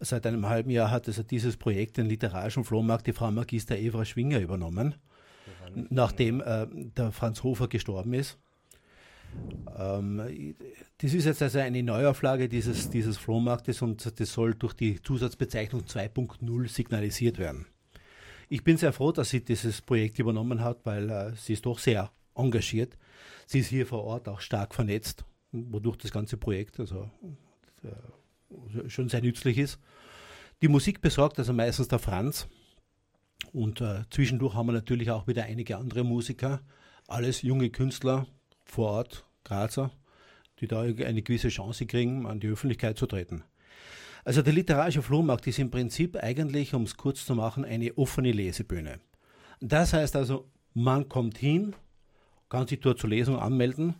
Seit einem halben Jahr hat also dieses Projekt, den literarischen Flohmarkt, die Frau Magister Evra Schwinger übernommen, nachdem äh, der Franz Hofer gestorben ist. Ähm, das ist jetzt also eine Neuauflage dieses, dieses Flohmarktes und das soll durch die Zusatzbezeichnung 2.0 signalisiert werden. Ich bin sehr froh, dass sie dieses Projekt übernommen hat, weil äh, sie ist doch sehr engagiert. Sie ist hier vor Ort auch stark vernetzt, wodurch das ganze Projekt also, äh, schon sehr nützlich ist. Die Musik besorgt also meistens der Franz. Und äh, zwischendurch haben wir natürlich auch wieder einige andere Musiker, alles junge Künstler vor Ort, Grazer, die da eine gewisse Chance kriegen, an die Öffentlichkeit zu treten. Also der literarische Flohmarkt ist im Prinzip eigentlich, um es kurz zu machen, eine offene Lesebühne. Das heißt also, man kommt hin, kann sich dort zur Lesung anmelden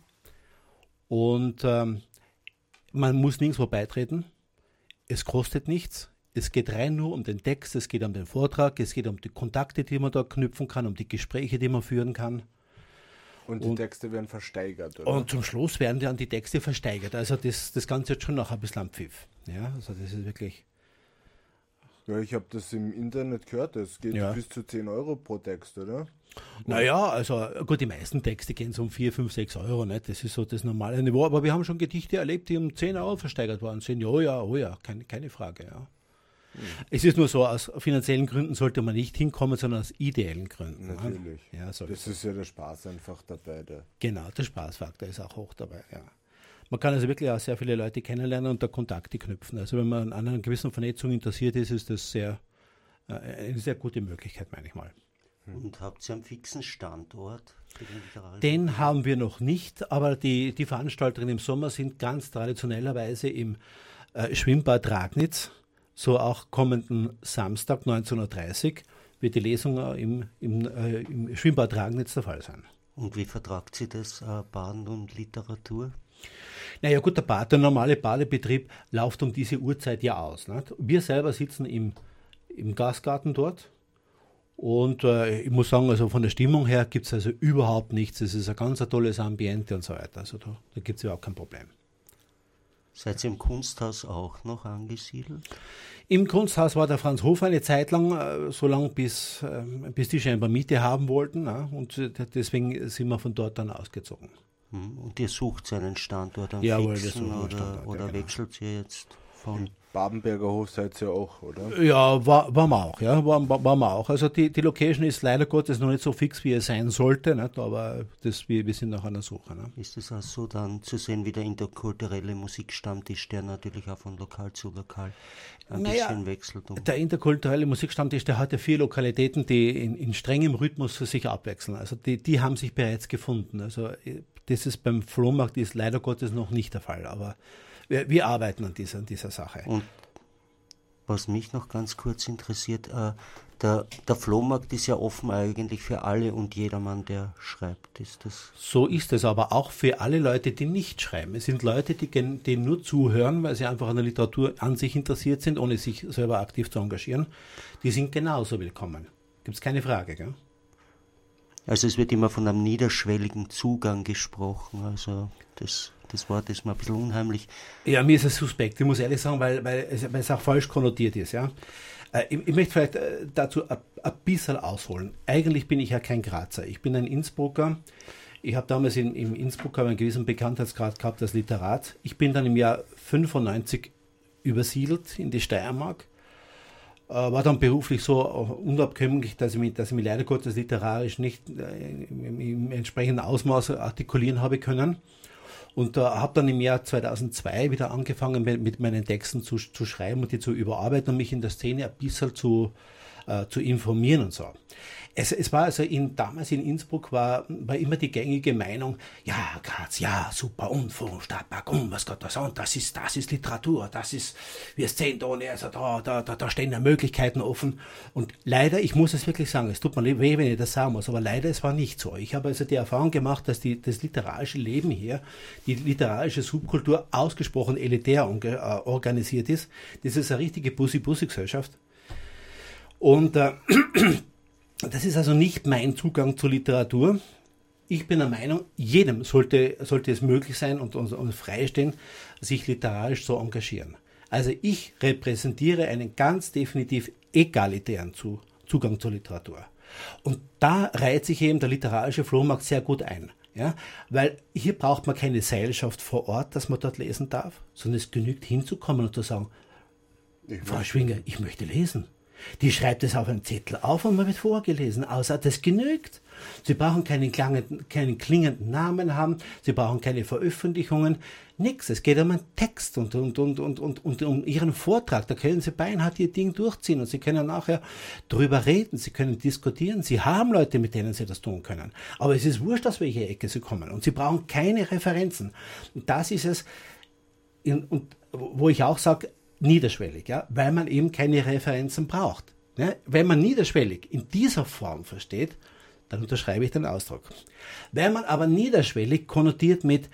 und ähm, man muss nirgendwo beitreten. Es kostet nichts. Es geht rein nur um den Text, es geht um den Vortrag, es geht um die Kontakte, die man da knüpfen kann, um die Gespräche, die man führen kann. Und die und, Texte werden versteigert, oder? Und zum Schluss werden dann die Texte versteigert. Also das, das Ganze hat schon noch ein bisschen am Pfiff. Ja, also das ist wirklich. Ja, ich habe das im Internet gehört, es geht ja. bis zu 10 Euro pro Text, oder? Naja, also gut, die meisten Texte gehen so um 4, 5, 6 Euro, nicht? das ist so das normale Niveau, aber wir haben schon Gedichte erlebt, die um 10 Euro versteigert worden sind. Ja, ja, oh ja, keine, keine Frage, ja. Es ist nur so, aus finanziellen Gründen sollte man nicht hinkommen, sondern aus ideellen Gründen. Natürlich. Ja, das ist ja der Spaß einfach dabei. Der genau, der Spaßfaktor ist auch hoch dabei, ja. Man kann also wirklich auch sehr viele Leute kennenlernen und da Kontakte knüpfen. Also wenn man an einer gewissen Vernetzung interessiert ist, ist das sehr, äh, eine sehr gute Möglichkeit, meine ich mal. Und habt ihr einen fixen Standort? Den, den haben wir noch nicht, aber die, die Veranstaltungen im Sommer sind ganz traditionellerweise im äh, Schwimmbad Ragnitz so auch kommenden Samstag 19.30 Uhr wird die Lesung im, im, äh, im Schwimmbad Ragnitz der Fall sein. Und wie vertragt sie das, äh, Baden und Literatur? Naja gut, der, Bad, der normale Badebetrieb läuft um diese Uhrzeit ja aus. Nicht? Wir selber sitzen im, im Gastgarten dort und äh, ich muss sagen, also von der Stimmung her gibt es also überhaupt nichts. Es ist ein ganz ein tolles Ambiente und so weiter. Also da, da gibt es überhaupt kein Problem. Seid ihr im Kunsthaus auch noch angesiedelt? Im Kunsthaus war der Franz Hofer eine Zeit lang, äh, so lange bis, ähm, bis die scheinbar Miete haben wollten. und äh, deswegen sind wir von dort dann ausgezogen. Hm, und ihr sucht seinen Standort am Jawohl, fixen oder, Standort, oder ja, genau. wechselt ihr jetzt von Babenberger Hof seid ihr auch, oder? Ja, war, waren wir auch, ja, waren, waren wir auch. Also die, die Location ist leider Gottes noch nicht so fix, wie es sein sollte, nicht? aber das, wir, wir sind noch an der Suche. Ne? Ist es auch so dann zu sehen wie der interkulturelle Musikstammtisch, der natürlich auch von lokal zu lokal ein naja, bisschen wechselt? Um der interkulturelle Musikstammtisch, der hat ja vier Lokalitäten, die in, in strengem Rhythmus sich abwechseln. Also die, die haben sich bereits gefunden. Also das ist beim Flohmarkt ist leider Gottes noch nicht der Fall, aber wir, wir arbeiten an dieser, an dieser Sache. Und was mich noch ganz kurz interessiert, äh, der, der Flohmarkt ist ja offen eigentlich für alle und jedermann, der schreibt. Ist das? So ist es aber auch für alle Leute, die nicht schreiben. Es sind Leute, die, die nur zuhören, weil sie einfach an der Literatur an sich interessiert sind, ohne sich selber aktiv zu engagieren. Die sind genauso willkommen. Gibt es keine Frage, gell? Also es wird immer von einem niederschwelligen Zugang gesprochen. Also das das Wort ist mir ein bisschen unheimlich. Ja, mir ist es suspekt, ich muss ehrlich sagen, weil, weil, es, weil es auch falsch konnotiert ist. Ja? Äh, ich, ich möchte vielleicht äh, dazu ein, ein bisschen ausholen. Eigentlich bin ich ja kein Grazer, ich bin ein Innsbrucker. Ich habe damals in, im Innsbruck einen gewissen Bekanntheitsgrad gehabt als Literat. Ich bin dann im Jahr 95 übersiedelt in die Steiermark. Äh, war dann beruflich so unabkömmlich, dass ich mich, dass ich mich leider Gottes literarisch nicht im, im entsprechenden Ausmaß artikulieren habe können. Und äh, habe dann im Jahr 2002 wieder angefangen, mit, mit meinen Texten zu, zu schreiben und die zu überarbeiten und mich in der Szene ein bisschen zu, äh, zu informieren und so. Es, es war also in, damals in Innsbruck war, war immer die gängige Meinung, ja, Graz, ja, super, unvorstellbar, komm, was Gott das an, das ist, das ist Literatur, das ist, wir sehen da, also da, da, da, da stehen ja Möglichkeiten offen. Und leider, ich muss es wirklich sagen, es tut mir weh, wenn ich das sagen muss, aber leider, es war nicht so. Ich habe also die Erfahrung gemacht, dass die, das literarische Leben hier, die literarische Subkultur ausgesprochen elitär äh, organisiert ist. Das ist eine richtige Bussi-Bussi-Gesellschaft. Und äh, das ist also nicht mein Zugang zur Literatur. Ich bin der Meinung, jedem sollte, sollte es möglich sein und, und freistehen, sich literarisch zu engagieren. Also ich repräsentiere einen ganz definitiv egalitären Zugang zur Literatur. Und da reiht sich eben der literarische Flohmarkt sehr gut ein. Ja, weil hier braucht man keine Seilschaft vor Ort, dass man dort lesen darf, sondern es genügt hinzukommen und zu sagen, Frau Schwinger, ich möchte lesen. Die schreibt es auf einen Zettel auf und man wird vorgelesen, außer das genügt. Sie brauchen keinen, klangenden, keinen klingenden Namen haben, Sie brauchen keine Veröffentlichungen, nichts. Es geht um einen Text und, und, und, und, und, und um Ihren Vortrag. Da können Sie beinahe Ihr Ding durchziehen und Sie können nachher drüber reden, Sie können diskutieren. Sie haben Leute, mit denen Sie das tun können. Aber es ist wurscht, aus welcher Ecke Sie kommen und Sie brauchen keine Referenzen. Und das ist es, und wo ich auch sage, niederschwellig, ja, weil man eben keine Referenzen braucht. Ja, wenn man niederschwellig in dieser Form versteht, dann unterschreibe ich den Ausdruck. Wenn man aber niederschwellig konnotiert mit,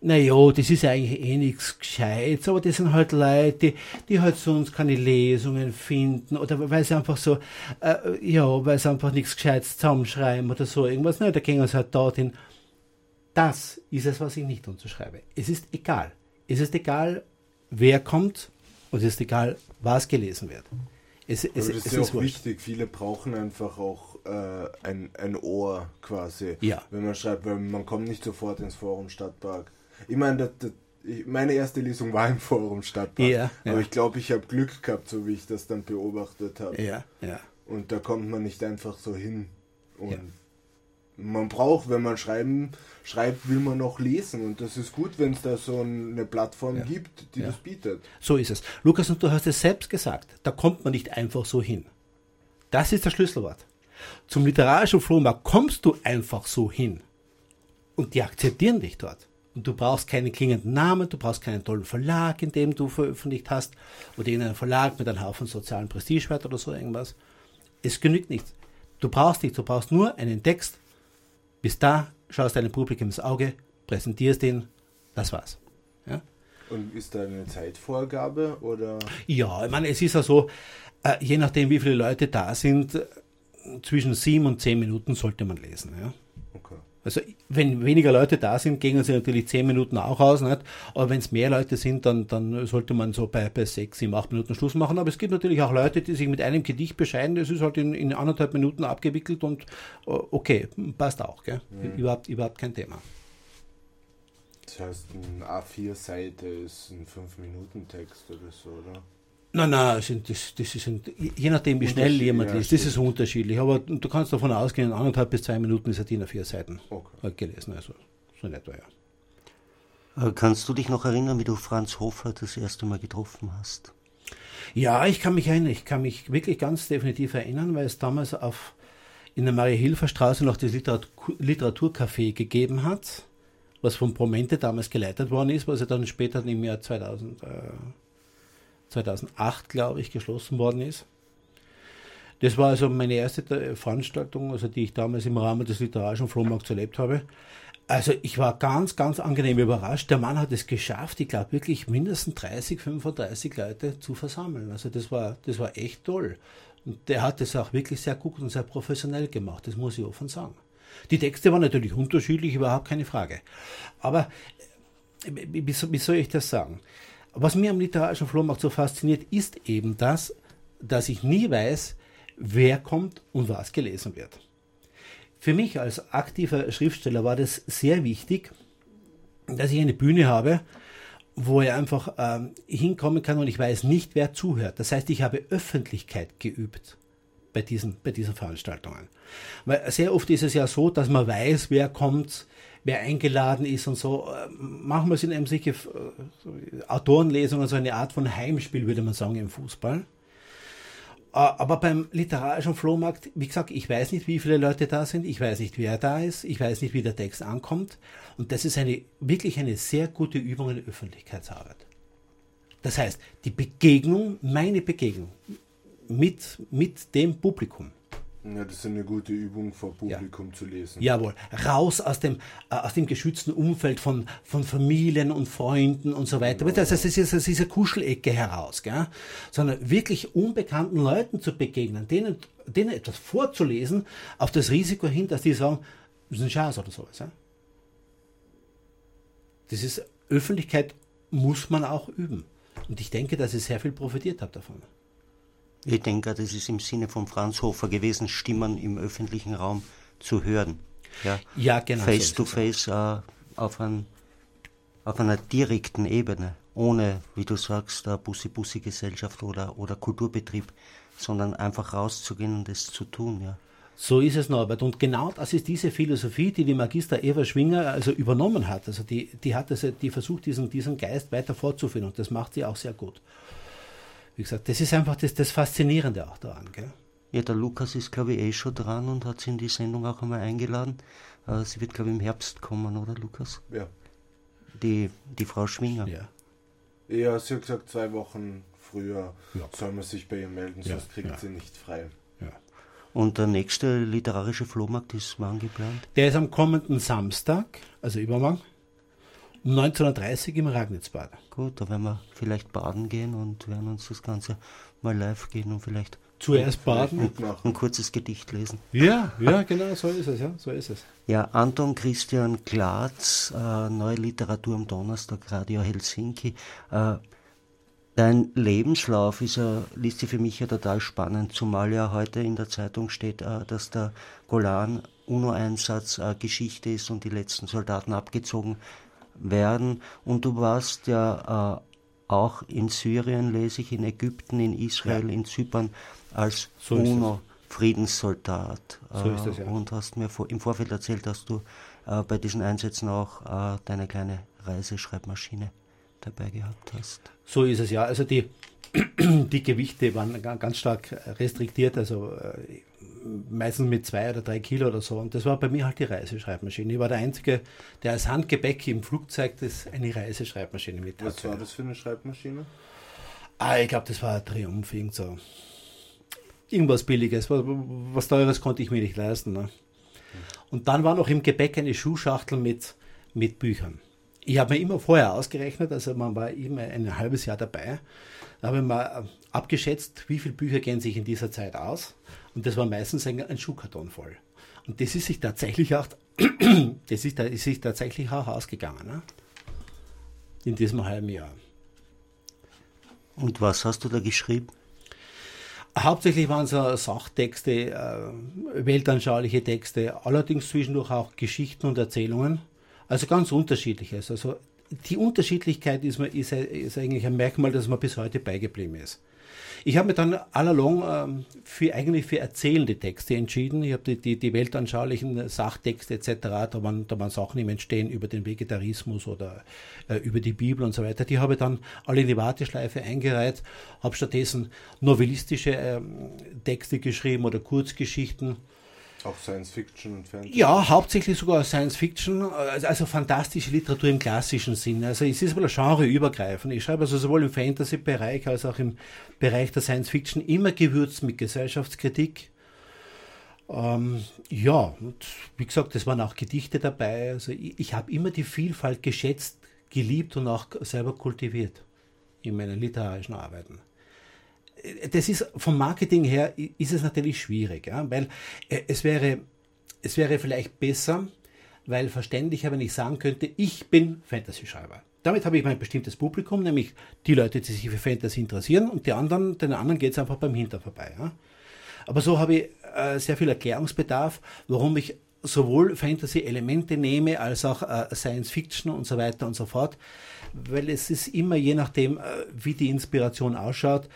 naja, das ist eigentlich eh nichts Gescheites, aber das sind halt Leute, die, die halt sonst keine Lesungen finden oder weil sie einfach so, äh, ja, weil sie einfach nichts Gescheites zusammenschreiben oder so irgendwas, na, da gehen sie halt dorthin. Das ist es, was ich nicht unterschreibe. Es ist egal. Es ist egal, wer kommt und es ist egal, was gelesen wird. Es, es, das ist ja auch wichtig. Viele brauchen einfach auch äh, ein, ein Ohr quasi, ja. wenn man schreibt, weil man kommt nicht sofort ins Forum Stadtpark. Ich meine, das, das, ich, meine erste Lesung war im Forum Stadtpark, ja, aber ich glaube, ich habe Glück gehabt, so wie ich das dann beobachtet habe. Ja, ja. Und da kommt man nicht einfach so hin. Und man braucht, wenn man schreiben schreibt, will man noch lesen. Und das ist gut, wenn es da so eine Plattform ja. gibt, die ja. das bietet. So ist es. Lukas, und du hast es selbst gesagt, da kommt man nicht einfach so hin. Das ist das Schlüsselwort. Zum literarischen Flohmarkt kommst du einfach so hin. Und die akzeptieren dich dort. Und du brauchst keinen klingenden Namen, du brauchst keinen tollen Verlag, in dem du veröffentlicht hast, oder irgendeinen Verlag mit einem Haufen sozialen Prestigewert oder so irgendwas. Es genügt nichts. Du brauchst nichts, du brauchst nur einen Text. Bis da schaust deinem Publikum ins Auge, präsentierst ihn, das war's. Ja? Und ist da eine Zeitvorgabe oder? Ja, ich meine, es ist ja so, äh, je nachdem wie viele Leute da sind, zwischen sieben und zehn Minuten sollte man lesen. Ja? Okay. Also wenn weniger Leute da sind, gehen sie natürlich zehn Minuten auch aus, nicht? aber wenn es mehr Leute sind, dann, dann sollte man so bei, bei sechs, sieben, acht Minuten Schluss machen. Aber es gibt natürlich auch Leute, die sich mit einem Gedicht bescheiden, das ist halt in, in anderthalb Minuten abgewickelt und äh, okay, passt auch. Gell? Mhm. Überhaupt, überhaupt kein Thema. Das heißt, ein A4-Seite ist ein 5-Minuten-Text oder so, oder? Nein, nein, das, das sind, je nachdem, wie schnell jemand ja, liest, das ist unterschiedlich. Aber du kannst davon ausgehen, anderthalb bis zwei Minuten ist er DIN A4 Seiten okay. gelesen. Also so in etwa, ja. Äh, kannst du dich noch erinnern, wie du Franz Hofer das erste Mal getroffen hast? Ja, ich kann mich erinnern. Ich kann mich wirklich ganz definitiv erinnern, weil es damals auf, in der Marie-Hilfer-Straße noch das Literatur Literaturcafé gegeben hat, was von Promente damals geleitet worden ist, was er dann später im Jahr 2000. Äh, 2008, glaube ich, geschlossen worden ist. Das war also meine erste Veranstaltung, also die ich damals im Rahmen des literarischen Flohmarkts erlebt habe. Also ich war ganz, ganz angenehm überrascht. Der Mann hat es geschafft, ich glaube wirklich mindestens 30, 35 Leute zu versammeln. Also das war, das war echt toll. Und der hat es auch wirklich sehr gut und sehr professionell gemacht, das muss ich offen sagen. Die Texte waren natürlich unterschiedlich, überhaupt keine Frage. Aber äh, wie soll ich das sagen? Was mir am literarischen Flohmarkt so fasziniert, ist eben das, dass ich nie weiß, wer kommt und was gelesen wird. Für mich als aktiver Schriftsteller war das sehr wichtig, dass ich eine Bühne habe, wo ich einfach ähm, hinkommen kann und ich weiß nicht, wer zuhört. Das heißt, ich habe Öffentlichkeit geübt bei diesen, bei diesen Veranstaltungen. Weil sehr oft ist es ja so, dass man weiß, wer kommt, wer eingeladen ist und so. Manchmal sind eben solche äh, Autorenlesungen so eine Art von Heimspiel, würde man sagen, im Fußball. Äh, aber beim literarischen Flohmarkt, wie gesagt, ich weiß nicht, wie viele Leute da sind, ich weiß nicht, wer da ist, ich weiß nicht, wie der Text ankommt. Und das ist eine, wirklich eine sehr gute Übung in Öffentlichkeitsarbeit. Das heißt, die Begegnung, meine Begegnung mit, mit dem Publikum ja, das ist eine gute Übung vor Publikum ja. zu lesen. Jawohl. Raus aus dem, äh, aus dem geschützten Umfeld von, von Familien und Freunden und so weiter. Genau. Das heißt, es ist aus dieser Kuschelecke heraus, gell? sondern wirklich unbekannten Leuten zu begegnen, denen, denen etwas vorzulesen, auf das Risiko hin, dass die sagen, das ist ein Schatz oder sowas. Ja? Das ist, Öffentlichkeit muss man auch üben. Und ich denke, dass ich sehr viel profitiert habe davon. Ich denke, das ist im Sinne von Franz Hofer gewesen, Stimmen im öffentlichen Raum zu hören. Ja, ja genau. Face so to face äh, auf, ein, auf einer direkten Ebene, ohne, wie du sagst, Bussi-Bussi-Gesellschaft oder, oder Kulturbetrieb, sondern einfach rauszugehen und es zu tun. Ja. So ist es, Norbert. Und genau das ist diese Philosophie, die die Magister Eva Schwinger also übernommen hat. Also die, die hat also, die versucht, diesen, diesen Geist weiter fortzuführen und das macht sie auch sehr gut. Wie gesagt, das ist einfach das, das Faszinierende auch daran. Gell? Ja, der Lukas ist, glaube ich, eh schon dran und hat sie in die Sendung auch einmal eingeladen. Äh, sie wird, glaube ich, im Herbst kommen, oder Lukas? Ja. Die, die Frau Schwinger. Ja. Ja, sie hat gesagt, zwei Wochen früher ja. soll man sich bei ihr melden, sonst kriegt ja. sie nicht frei. Und der nächste literarische Flohmarkt ist wann geplant? Der ist am kommenden Samstag, also übermorgen, 19.30 Uhr im Ragnitzbad. Gut, da werden wir vielleicht baden gehen und werden uns das Ganze mal live gehen und vielleicht zuerst baden und ein kurzes Gedicht lesen. Ja, ja, genau, so ist es, ja, so ist es. Ja, Anton Christian Glatz, äh, Neue Literatur am Donnerstag, Radio Helsinki. Äh, Dein Lebenslauf ist ja, liest sich für mich ja total spannend, zumal ja heute in der Zeitung steht, äh, dass der Golan UNO-Einsatz äh, Geschichte ist und die letzten Soldaten abgezogen werden. Und du warst ja äh, auch in Syrien, lese ich, in Ägypten, in Israel, ja. in Zypern als so UNO-Friedenssoldat. So ist es, ja. Und hast mir im Vorfeld erzählt, dass du bei diesen Einsätzen auch deine kleine Reiseschreibmaschine dabei gehabt hast. So ist es ja. Also die, die Gewichte waren ganz stark restriktiert, also äh, meistens mit zwei oder drei Kilo oder so. Und das war bei mir halt die Reiseschreibmaschine. Ich war der Einzige, der als Handgepäck im Flugzeug das eine Reiseschreibmaschine mit hatte. Was war das für eine Schreibmaschine? Ah, ich glaube, das war ein Triumph, irgend so. Irgendwas Billiges, was, was Teures konnte ich mir nicht leisten. Ne? Und dann war noch im Gepäck eine Schuhschachtel mit, mit Büchern ich habe mir immer vorher ausgerechnet, also man war immer ein halbes Jahr dabei, da habe ich mal abgeschätzt, wie viele Bücher gehen sich in dieser Zeit aus. Und das war meistens ein, ein Schuhkarton voll. Und das ist sich tatsächlich auch, das ist, ist sich tatsächlich auch ausgegangen. Ne? In diesem halben Jahr. Und was hast du da geschrieben? Hauptsächlich waren es Sachtexte, äh, weltanschauliche Texte, allerdings zwischendurch auch Geschichten und Erzählungen. Also ganz unterschiedliches. Also die Unterschiedlichkeit ist, ist, ist, eigentlich ein Merkmal, das mir bis heute beigeblieben ist. Ich habe mich dann allalong ähm, für, eigentlich für erzählende Texte entschieden. Ich habe die, die, die weltanschaulichen Sachtexte etc., da waren, da waren Sachen im Entstehen über den Vegetarismus oder äh, über die Bibel und so weiter. Die habe ich dann alle in die Warteschleife eingereiht, habe stattdessen novellistische ähm, Texte geschrieben oder Kurzgeschichten auch Science Fiction und Fantasy? Ja, hauptsächlich sogar Science Fiction, also, also fantastische Literatur im klassischen Sinne. Also es ist wohl genreübergreifend. Ich schreibe also sowohl im Fantasy-Bereich als auch im Bereich der Science Fiction immer gewürzt mit Gesellschaftskritik. Ähm, ja, und wie gesagt, es waren auch Gedichte dabei. Also ich, ich habe immer die Vielfalt geschätzt, geliebt und auch selber kultiviert in meinen literarischen Arbeiten das ist vom Marketing her ist es natürlich schwierig, ja, weil äh, es wäre, es wäre vielleicht besser, weil verständlicher, wenn ich sagen könnte, ich bin Fantasy-Schreiber. Damit habe ich mein bestimmtes Publikum, nämlich die Leute, die sich für Fantasy interessieren und die anderen, den anderen geht es einfach beim Hinter vorbei. Ja. Aber so habe ich äh, sehr viel Erklärungsbedarf, warum ich sowohl Fantasy-Elemente nehme, als auch äh, Science-Fiction und so weiter und so fort, weil es ist immer je nachdem, äh, wie die Inspiration ausschaut,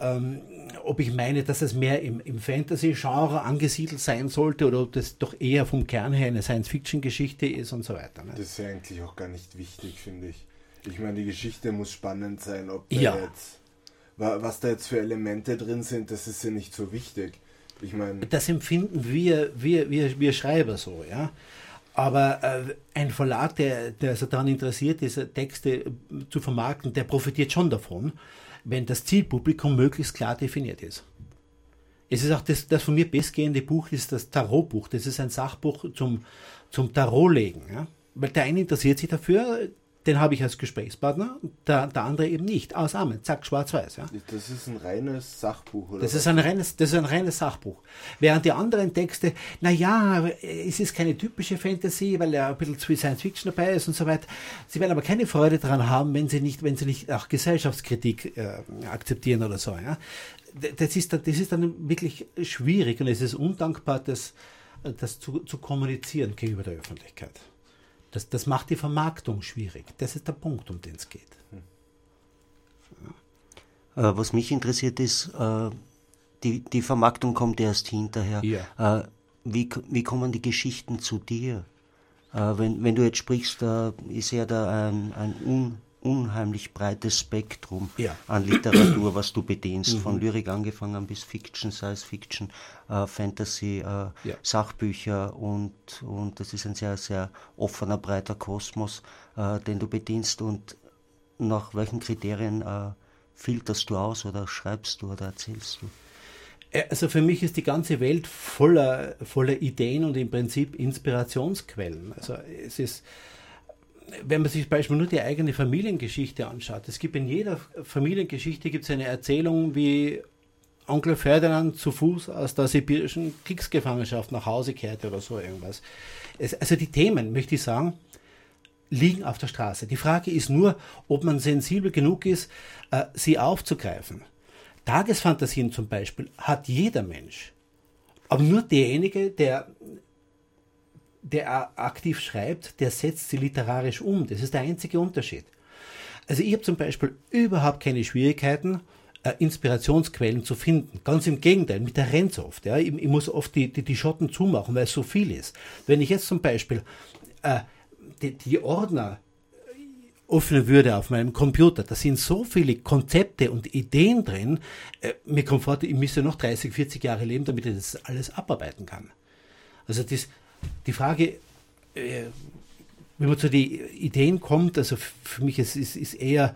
ähm, ob ich meine, dass es mehr im, im Fantasy-Genre angesiedelt sein sollte oder ob das doch eher vom Kern her eine Science-Fiction-Geschichte ist und so weiter. Ne? Das ist ja eigentlich auch gar nicht wichtig, finde ich. Ich meine, die Geschichte muss spannend sein, ob da ja. jetzt, was da jetzt für Elemente drin sind, das ist ja nicht so wichtig. Ich meine, das empfinden wir, wir, wir, wir Schreiber so, ja. Aber äh, ein Verlag, der, der also daran interessiert ist, Texte zu vermarkten, der profitiert schon davon wenn das Zielpublikum möglichst klar definiert ist. Es ist auch das, das von mir bestgehende Buch ist das Tarotbuch. Das ist ein Sachbuch zum, zum Tarotlegen. Ja? Weil der eine interessiert sich dafür, den habe ich als Gesprächspartner, der, der andere eben nicht. Aus Amen, zack, schwarz-weiß. Ja. Das ist ein reines Sachbuch, oder? Das ist, ein reines, das ist ein reines Sachbuch. Während die anderen Texte, naja, es ist keine typische Fantasy, weil ja ein bisschen zu viel Science Fiction dabei ist und so weiter. Sie werden aber keine Freude daran haben, wenn sie nicht, wenn sie nicht auch Gesellschaftskritik äh, akzeptieren oder so. Ja. Das, ist, das ist dann wirklich schwierig und es ist undankbar, das, das zu, zu kommunizieren gegenüber der Öffentlichkeit. Das, das macht die Vermarktung schwierig. Das ist der Punkt, um den es geht. Ja. Äh, was mich interessiert ist, äh, die, die Vermarktung kommt erst hinterher. Ja. Äh, wie, wie kommen die Geschichten zu dir? Wenn, wenn du jetzt sprichst, ist ja da ein, ein un, unheimlich breites Spektrum ja. an Literatur, was du bedienst, mhm. von Lyrik angefangen bis Fiction, Science Fiction, äh, Fantasy, äh, ja. Sachbücher und, und das ist ein sehr, sehr offener, breiter Kosmos, äh, den du bedienst und nach welchen Kriterien äh, filterst du aus oder schreibst du oder erzählst du? Äh, also für mich ist die ganze Welt voller, voller Ideen und im Prinzip Inspirationsquellen. Also es ist wenn man sich zum Beispiel nur die eigene Familiengeschichte anschaut, es gibt in jeder Familiengeschichte gibt es eine Erzählung, wie Onkel Ferdinand zu Fuß aus der sibirischen Kriegsgefangenschaft nach Hause kehrte oder so irgendwas. Es, also die Themen, möchte ich sagen, liegen auf der Straße. Die Frage ist nur, ob man sensibel genug ist, äh, sie aufzugreifen. Tagesfantasien zum Beispiel hat jeder Mensch. Aber nur derjenige, der der aktiv schreibt, der setzt sie literarisch um. Das ist der einzige Unterschied. Also ich habe zum Beispiel überhaupt keine Schwierigkeiten, äh, Inspirationsquellen zu finden. Ganz im Gegenteil, mit der rennt oft. Ja. Ich, ich, muss oft die, die, die, Schotten zumachen, weil es so viel ist. Wenn ich jetzt zum Beispiel äh, die, die Ordner öffnen würde auf meinem Computer, da sind so viele Konzepte und Ideen drin, äh, mir kommt vor, ich müsste noch 30, 40 Jahre leben, damit ich das alles abarbeiten kann. Also das, die Frage, äh, wenn man zu den Ideen kommt, also für mich ist, ist, ist eher,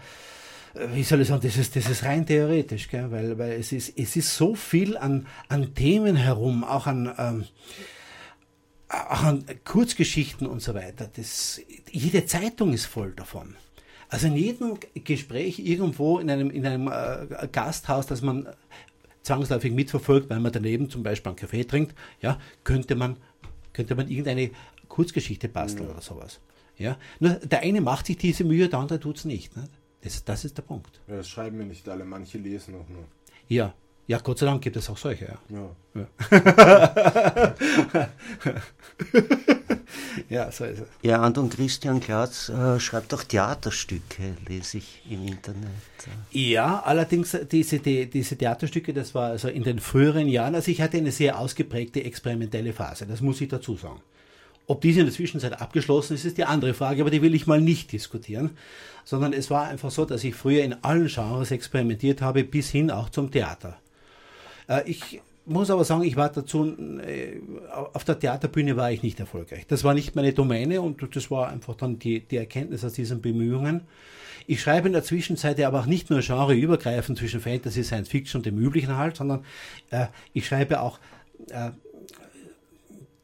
äh, wie soll ich sagen, das ist, das ist rein theoretisch, gell? Weil, weil es, ist, es ist so viel an, an Themen herum, auch an, ähm, auch an Kurzgeschichten und so weiter. Das, jede Zeitung ist voll davon. Also in jedem Gespräch irgendwo in einem, in einem äh, Gasthaus, das man zwangsläufig mitverfolgt, weil man daneben zum Beispiel einen Kaffee trinkt, ja, könnte man könnte man irgendeine Kurzgeschichte basteln ja. oder sowas. Ja? Nur der eine macht sich diese Mühe, der andere tut es nicht. Ne? Das, das ist der Punkt. Ja, das schreiben mir nicht alle, manche lesen auch nur. Ja, ja, Gott sei Dank gibt es auch solche. Ja, ja. ja. ja so ist es. Ja, Anton Christian Klatz äh, schreibt auch Theaterstücke, lese ich im Internet. Ja, allerdings diese, die, diese Theaterstücke, das war also in den früheren Jahren, also ich hatte eine sehr ausgeprägte experimentelle Phase, das muss ich dazu sagen. Ob diese in der Zwischenzeit abgeschlossen ist, ist die andere Frage, aber die will ich mal nicht diskutieren, sondern es war einfach so, dass ich früher in allen Genres experimentiert habe, bis hin auch zum Theater. Äh, ich muss aber sagen, ich war dazu, äh, auf der Theaterbühne war ich nicht erfolgreich. Das war nicht meine Domäne und das war einfach dann die, die Erkenntnis aus diesen Bemühungen. Ich schreibe in der Zwischenzeit aber auch nicht nur genreübergreifend zwischen Fantasy, Science Fiction und dem üblichen halt, sondern äh, ich schreibe auch äh,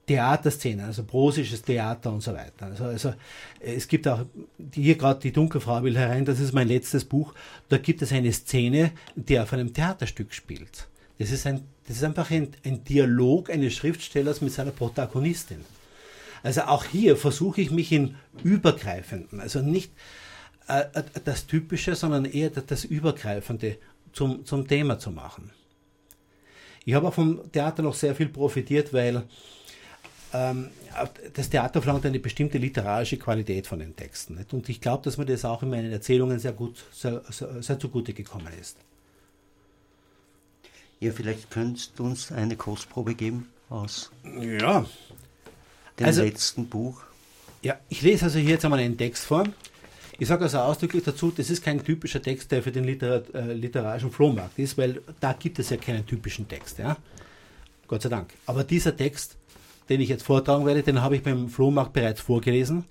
Theaterszenen, also prosisches Theater und so weiter. Also, also es gibt auch, hier gerade die Dunkelfrau will herein, das ist mein letztes Buch, da gibt es eine Szene, die auf einem Theaterstück spielt. Das ist, ein, das ist einfach ein, ein Dialog eines Schriftstellers mit seiner Protagonistin. Also auch hier versuche ich mich in Übergreifenden, also nicht äh, äh das Typische, sondern eher das Übergreifende zum, zum Thema zu machen. Ich habe auch vom Theater noch sehr viel profitiert, weil ähm, das Theater verlangt eine bestimmte literarische Qualität von den Texten. Nicht? Und ich glaube, dass mir das auch in meinen Erzählungen sehr gut, sehr, sehr, sehr zugute gekommen ist. Ja, vielleicht könntest du uns eine Kostprobe geben aus ja. dem also, letzten Buch. Ja, ich lese also hier jetzt einmal einen Text vor. Ich sage also ausdrücklich dazu, das ist kein typischer Text, der für den Literat, äh, literarischen Flohmarkt ist, weil da gibt es ja keinen typischen Text. Ja? Gott sei Dank. Aber dieser Text, den ich jetzt vortragen werde, den habe ich beim Flohmarkt bereits vorgelesen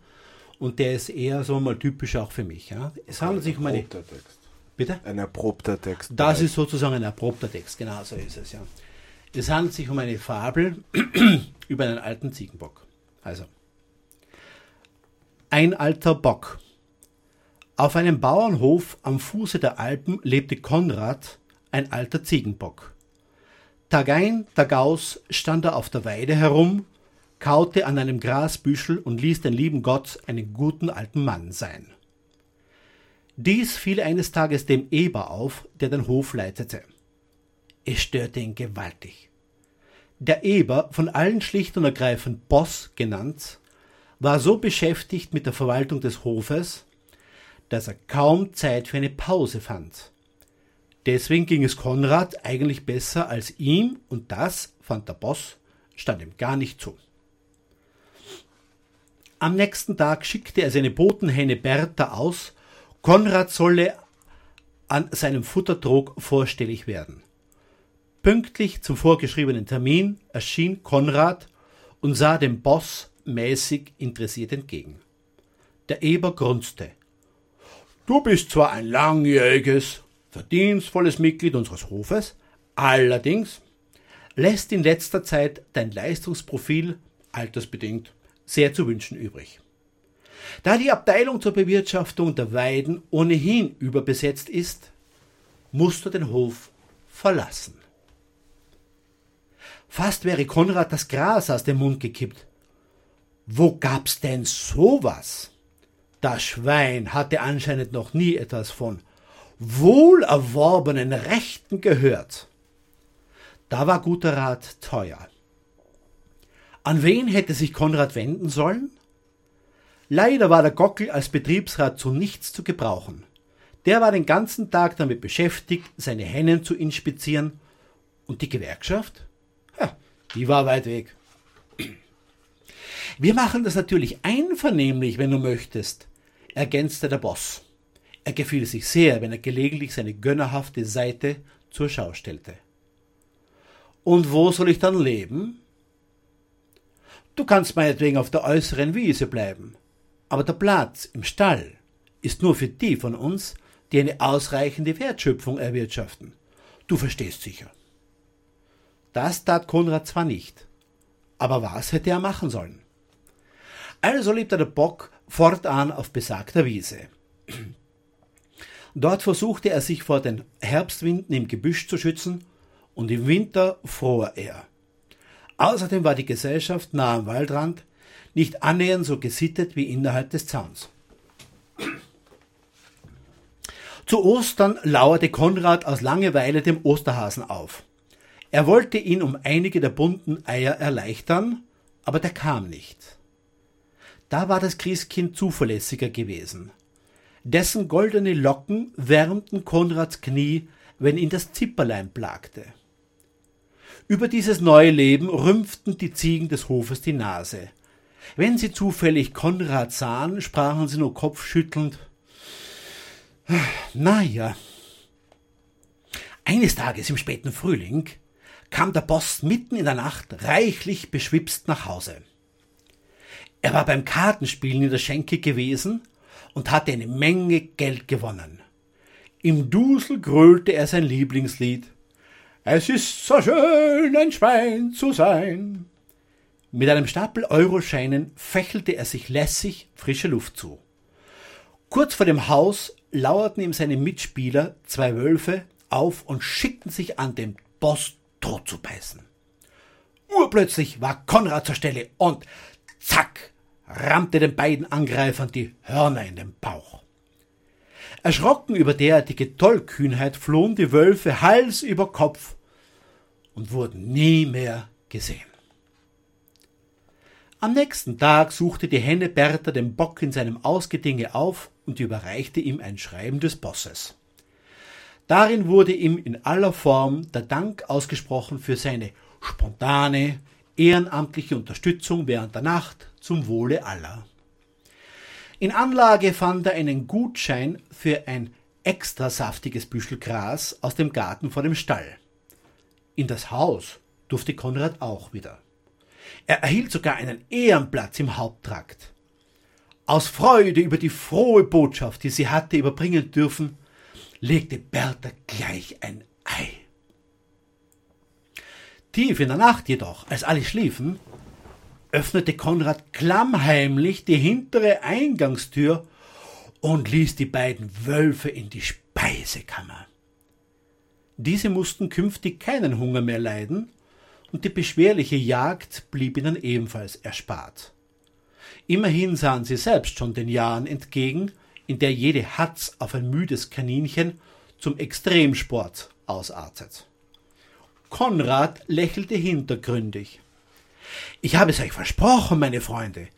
und der ist eher so mal typisch auch für mich. Ja? Es handelt sich um eine. Text. Bitte? Ein erprobter Text. Das ist sozusagen ein erprobter Text, genau so ist es, ja. Es handelt sich um eine Fabel über einen alten Ziegenbock. Also, ein alter Bock Auf einem Bauernhof am Fuße der Alpen lebte Konrad, ein alter Ziegenbock. Tag ein, Tag aus stand er auf der Weide herum, kaute an einem Grasbüschel und ließ den lieben Gott einen guten alten Mann sein. Dies fiel eines Tages dem Eber auf, der den Hof leitete. Es störte ihn gewaltig. Der Eber, von allen schlicht und ergreifend Boss genannt, war so beschäftigt mit der Verwaltung des Hofes, dass er kaum Zeit für eine Pause fand. Deswegen ging es Konrad eigentlich besser als ihm, und das, fand der Boss, stand ihm gar nicht zu. Am nächsten Tag schickte er seine Botenhenne Bertha aus, Konrad solle an seinem Futtertrog vorstellig werden. Pünktlich zum vorgeschriebenen Termin erschien Konrad und sah dem Boss mäßig interessiert entgegen. Der Eber grunzte. Du bist zwar ein langjähriges, verdienstvolles Mitglied unseres Hofes, allerdings lässt in letzter Zeit dein Leistungsprofil, altersbedingt, sehr zu wünschen übrig. Da die Abteilung zur Bewirtschaftung der Weiden ohnehin überbesetzt ist, musst du den Hof verlassen. Fast wäre Konrad das Gras aus dem Mund gekippt. Wo gab's denn sowas? Das Schwein hatte anscheinend noch nie etwas von wohlerworbenen Rechten gehört. Da war guter Rat teuer. An wen hätte sich Konrad wenden sollen? Leider war der Gockel als Betriebsrat zu nichts zu gebrauchen. Der war den ganzen Tag damit beschäftigt, seine Hennen zu inspizieren. Und die Gewerkschaft? Ja, die war weit weg. Wir machen das natürlich einvernehmlich, wenn du möchtest ergänzte der Boss. Er gefiel sich sehr, wenn er gelegentlich seine gönnerhafte Seite zur Schau stellte. Und wo soll ich dann leben? Du kannst meinetwegen auf der äußeren Wiese bleiben, aber der Platz im Stall ist nur für die von uns, die eine ausreichende Wertschöpfung erwirtschaften. Du verstehst sicher. Das tat Konrad zwar nicht, aber was hätte er machen sollen? Also lebte der Bock fortan auf besagter Wiese. Dort versuchte er sich vor den Herbstwinden im Gebüsch zu schützen und im Winter fror er. Außerdem war die Gesellschaft nah am Waldrand nicht annähernd so gesittet wie innerhalb des Zauns. Zu Ostern lauerte Konrad aus Langeweile dem Osterhasen auf. Er wollte ihn um einige der bunten Eier erleichtern, aber der kam nicht. Da war das Christkind zuverlässiger gewesen. Dessen goldene Locken wärmten Konrads Knie, wenn ihn das Zipperlein plagte. Über dieses neue Leben rümpften die Ziegen des Hofes die Nase. Wenn sie zufällig Konrad sahen, sprachen sie nur kopfschüttelnd Na ja. Eines Tages im späten Frühling kam der Boss mitten in der Nacht reichlich beschwipst nach Hause. Er war beim Kartenspielen in der Schenke gewesen und hatte eine Menge Geld gewonnen. Im Dusel grölte er sein Lieblingslied. Es ist so schön, ein Schwein zu sein. Mit einem Stapel Euroscheinen fächelte er sich lässig frische Luft zu. Kurz vor dem Haus lauerten ihm seine Mitspieler, zwei Wölfe, auf und schickten sich an, dem Boss tot zu beißen. Urplötzlich war Konrad zur Stelle und zack, rammte den beiden Angreifern die Hörner in den Bauch. Erschrocken über derartige Tollkühnheit flohen die Wölfe Hals über Kopf und wurden nie mehr gesehen. Am nächsten Tag suchte die Henne Bertha den Bock in seinem Ausgedinge auf und überreichte ihm ein Schreiben des Bosses. Darin wurde ihm in aller Form der Dank ausgesprochen für seine spontane, ehrenamtliche Unterstützung während der Nacht zum Wohle aller. In Anlage fand er einen Gutschein für ein extra saftiges Büschel Gras aus dem Garten vor dem Stall. In das Haus durfte Konrad auch wieder. Er erhielt sogar einen Ehrenplatz im Haupttrakt. Aus Freude über die frohe Botschaft, die sie hatte überbringen dürfen, legte Bertha gleich ein Ei. Tief in der Nacht jedoch, als alle schliefen, öffnete Konrad klammheimlich die hintere Eingangstür und ließ die beiden Wölfe in die Speisekammer. Diese mussten künftig keinen Hunger mehr leiden, und die beschwerliche Jagd blieb ihnen ebenfalls erspart. Immerhin sahen sie selbst schon den Jahren entgegen, in der jede Hatz auf ein müdes Kaninchen zum Extremsport ausartet. Konrad lächelte hintergründig. Ich habe es euch versprochen, meine Freunde.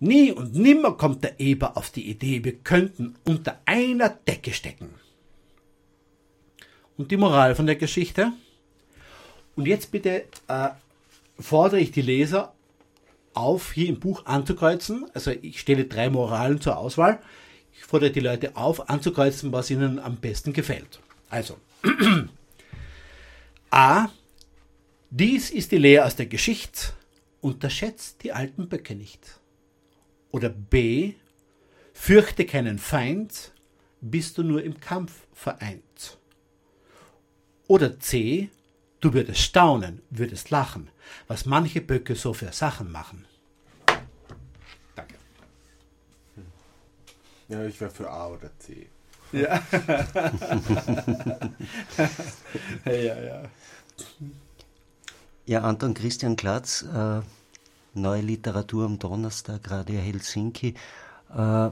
Nie und nimmer kommt der Eber auf die Idee, wir könnten unter einer Decke stecken. Und die Moral von der Geschichte? Und jetzt bitte äh, fordere ich die Leser auf, hier im Buch anzukreuzen. Also ich stelle drei Moralen zur Auswahl. Ich fordere die Leute auf, anzukreuzen, was ihnen am besten gefällt. Also, A. Dies ist die Lehre aus der Geschichte. Unterschätzt die alten Böcke nicht. Oder B. Fürchte keinen Feind, bist du nur im Kampf vereint. Oder C. Du würdest staunen, würdest lachen, was manche Böcke so für Sachen machen. Danke. Ja, ich wäre für A oder C. Ja. ja, ja. Ja, Anton Christian Klatz, äh, Neue Literatur am Donnerstag, Radio Helsinki. Äh,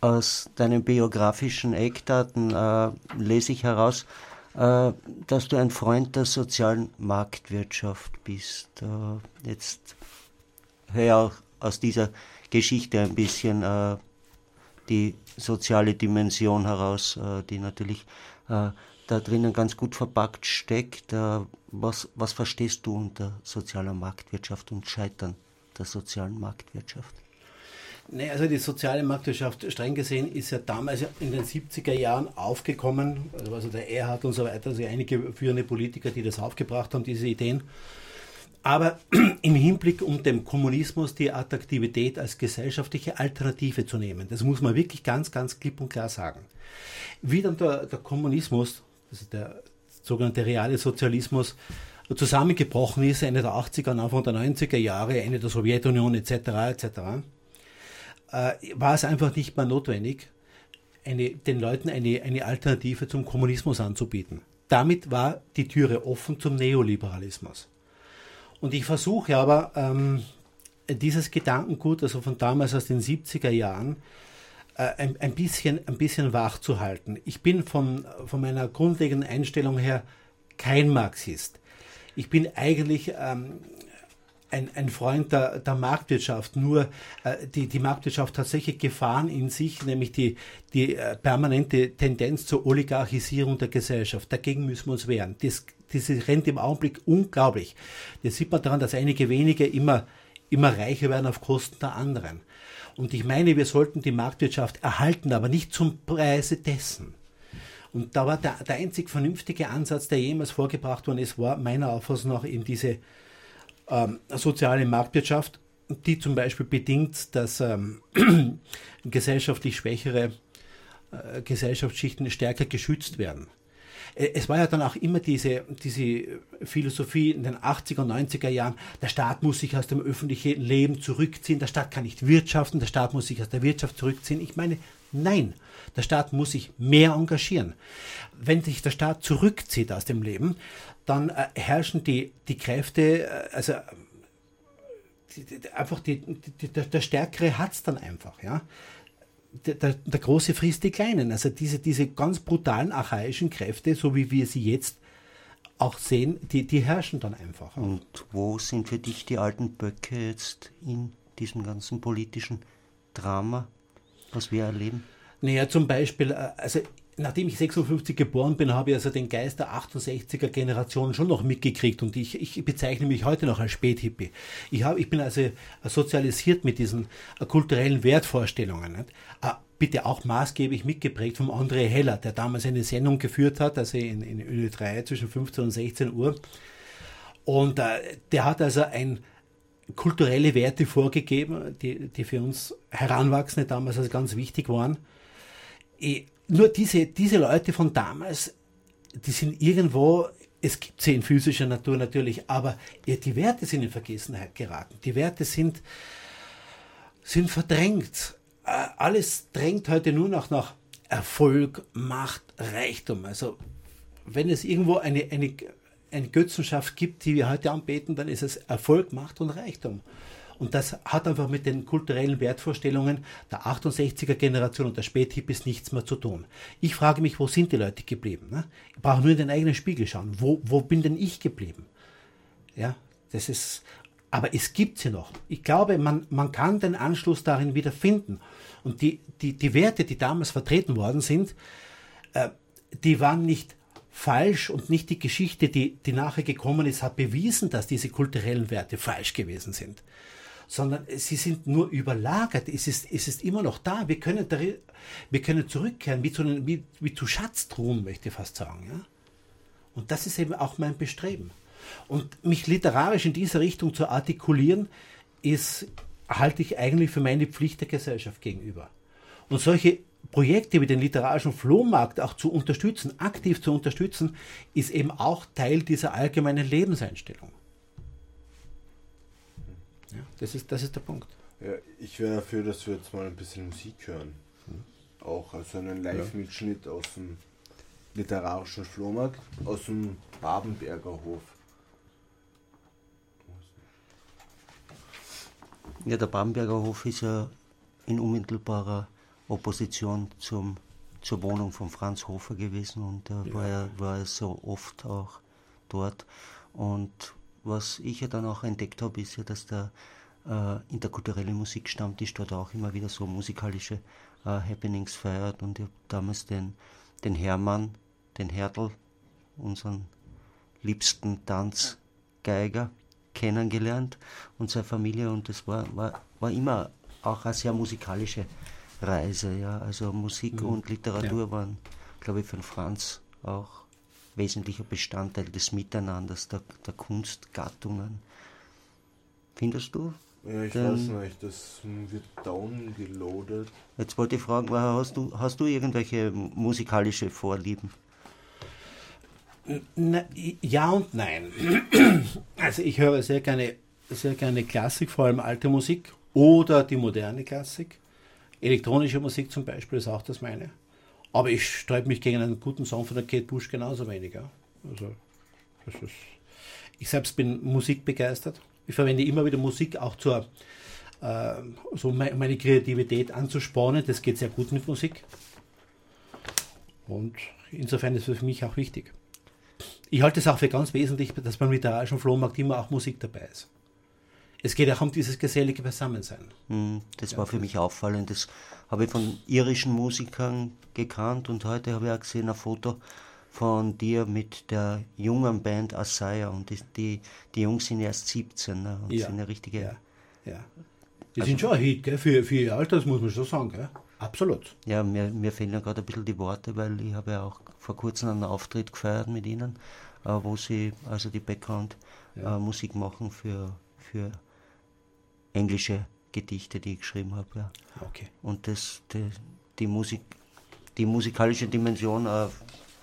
aus deinen biografischen Eckdaten äh, lese ich heraus, dass du ein Freund der sozialen Marktwirtschaft bist. Äh, jetzt höre ich auch aus dieser Geschichte ein bisschen äh, die soziale Dimension heraus, äh, die natürlich äh, da drinnen ganz gut verpackt steckt. Äh, was, was verstehst du unter sozialer Marktwirtschaft und Scheitern der sozialen Marktwirtschaft? Nee, also die soziale Marktwirtschaft, streng gesehen, ist ja damals in den 70er Jahren aufgekommen, also der Erhard und so weiter, also einige führende Politiker, die das aufgebracht haben, diese Ideen. Aber im Hinblick, um dem Kommunismus die Attraktivität als gesellschaftliche Alternative zu nehmen, das muss man wirklich ganz, ganz klipp und klar sagen. Wie dann der, der Kommunismus, also der sogenannte reale Sozialismus, zusammengebrochen ist, Ende der 80er und Anfang der 90er Jahre, Ende der Sowjetunion etc., etc., äh, war es einfach nicht mehr notwendig, eine, den Leuten eine, eine Alternative zum Kommunismus anzubieten. Damit war die Türe offen zum Neoliberalismus. Und ich versuche aber, ähm, dieses Gedankengut, also von damals aus den 70er Jahren, äh, ein, ein, bisschen, ein bisschen wach zu halten. Ich bin von, von meiner grundlegenden Einstellung her kein Marxist. Ich bin eigentlich ähm, ein, ein Freund der, der Marktwirtschaft, nur äh, die, die Marktwirtschaft tatsächlich Gefahren in sich, nämlich die, die äh, permanente Tendenz zur Oligarchisierung der Gesellschaft. Dagegen müssen wir uns wehren. Das, das rennt im Augenblick unglaublich. Das sieht man daran, dass einige wenige immer, immer reicher werden auf Kosten der anderen. Und ich meine, wir sollten die Marktwirtschaft erhalten, aber nicht zum Preise dessen. Und da war der, der einzig vernünftige Ansatz, der jemals vorgebracht worden ist, war meiner Auffassung nach eben diese ähm, soziale Marktwirtschaft, die zum Beispiel bedingt, dass ähm, gesellschaftlich schwächere äh, Gesellschaftsschichten stärker geschützt werden. Äh, es war ja dann auch immer diese, diese Philosophie in den 80er und 90er Jahren, der Staat muss sich aus dem öffentlichen Leben zurückziehen, der Staat kann nicht wirtschaften, der Staat muss sich aus der Wirtschaft zurückziehen. Ich meine, nein, der Staat muss sich mehr engagieren. Wenn sich der Staat zurückzieht aus dem Leben, dann äh, herrschen die, die Kräfte, äh, also die, die, einfach die, der, Stärkere hat es dann einfach, ja. Der, der, der, Große frisst die Kleinen. Also diese, diese ganz brutalen archaischen Kräfte, so wie wir sie jetzt auch sehen, die, die herrschen dann einfach. Und wo sind für dich die alten Böcke jetzt in diesem ganzen politischen Drama, was wir erleben? Naja, zum Beispiel, äh, also nachdem ich 56 geboren bin, habe ich also den Geist der 68er Generation schon noch mitgekriegt und ich, ich bezeichne mich heute noch als Späthippie. Ich, habe, ich bin also sozialisiert mit diesen äh, kulturellen Wertvorstellungen. Nicht? Äh, bitte auch maßgeblich mitgeprägt vom André Heller, der damals eine Sendung geführt hat, also in, in Öl 3 zwischen 15 und 16 Uhr. Und äh, der hat also ein kulturelle Werte vorgegeben, die, die für uns Heranwachsende damals also ganz wichtig waren. Ich, nur diese, diese Leute von damals, die sind irgendwo, es gibt sie in physischer Natur natürlich, aber die Werte sind in Vergessenheit geraten. Die Werte sind, sind verdrängt. äh, alles drängt heute nur noch nach Erfolg, Macht, Reichtum. Also wenn es irgendwo eine, eine, eine Götzenschaft gibt, die wir heute anbeten, dann ist es Erfolg, Macht und Reichtum. Und das hat einfach mit den kulturellen Wertvorstellungen der 68er Generation und der Späthippies nichts mehr zu tun. Ich frage mich, wo sind die Leute geblieben? Ne? Ich brauche nur in den eigenen Spiegel schauen. Wo, wo bin denn ich geblieben? Ja, das ist, aber es gibt sie noch. Ich glaube, man, man kann den Anschluss darin wieder finden. Und die, die, die Werte, die damals vertreten worden sind, äh, die waren nicht falsch und nicht die Geschichte, die, die nachher gekommen ist, hat bewiesen, dass diese kulturellen Werte falsch gewesen sind sondern sie sind nur überlagert. Es ist, es ist immer noch da. Wir können, wir können zurückkehren, wie zu, wie, wie zu Schatztruhen, möchte ich fast sagen. Ja? Und das ist eben auch mein Bestreben. Und mich literarisch in dieser Richtung zu artikulieren, ist, halte ich eigentlich für meine Pflicht der Gesellschaft gegenüber. Und solche Projekte wie den literarischen Flohmarkt auch zu unterstützen, aktiv zu unterstützen, ist eben auch Teil dieser allgemeinen Lebenseinstellung. Ja, das, ist, das ist der Punkt. Ja, ich wäre dafür, dass wir jetzt mal ein bisschen Musik hören. Hm. Auch also einen Live-Mitschnitt aus dem literarischen Flohmarkt, aus dem Babenberger Hof. Ja, der Babenberger Hof ist ja in unmittelbarer Opposition zum, zur Wohnung von Franz Hofer gewesen und da ja. war, er, war er so oft auch dort. Und was ich ja dann auch entdeckt habe, ist ja, dass der äh, interkulturelle Musikstammtisch dort auch immer wieder so musikalische äh, Happenings feiert. Und ich habe damals den, den Hermann, den Hertel, unseren liebsten Tanzgeiger, kennengelernt und seine Familie. Und das war, war, war immer auch eine sehr musikalische Reise. Ja. Also Musik mhm. und Literatur ja. waren, glaube ich, für den Franz auch wesentlicher Bestandteil des Miteinanders der, der Kunstgattungen. Findest du? Ja, ich Denn, weiß nicht, das wird downgeloadet. Jetzt wollte ich fragen, hast du, hast du irgendwelche musikalische Vorlieben? Na, ja und nein. Also ich höre sehr gerne, sehr gerne Klassik, vor allem alte Musik oder die moderne Klassik. Elektronische Musik zum Beispiel ist auch das meine. Aber ich sträube mich gegen einen guten Song von der Kate Bush genauso weniger. Also, das ist, ich selbst bin musikbegeistert. Ich verwende immer wieder Musik auch zur, äh, so meine Kreativität anzuspornen. Das geht sehr gut mit Musik. Und insofern ist es für mich auch wichtig. Ich halte es auch für ganz wesentlich, dass beim literarischen Flohmarkt immer auch Musik dabei ist. Es geht auch um dieses gesellige Beisammensein. Hm, das war für mich auffallend. Das habe ich von irischen Musikern gekannt und heute habe ich auch gesehen ein Foto von dir mit der jungen Band Asaya und die, die, die Jungs sind erst 17 ne, und ja. sind eine richtige. Ja, ja. Die also, sind schon ein Hit, gell? Für, für ihr Alter, das muss man schon sagen. Gell? Absolut. Ja, mir, mir fehlen ja gerade ein bisschen die Worte, weil ich habe ja auch vor kurzem einen Auftritt gefeiert mit ihnen, äh, wo sie also die Background-Musik ja. äh, machen für, für englische Gedichte, die ich geschrieben habe. Ja. Okay. Und das, die, die, Musik, die musikalische Dimension äh,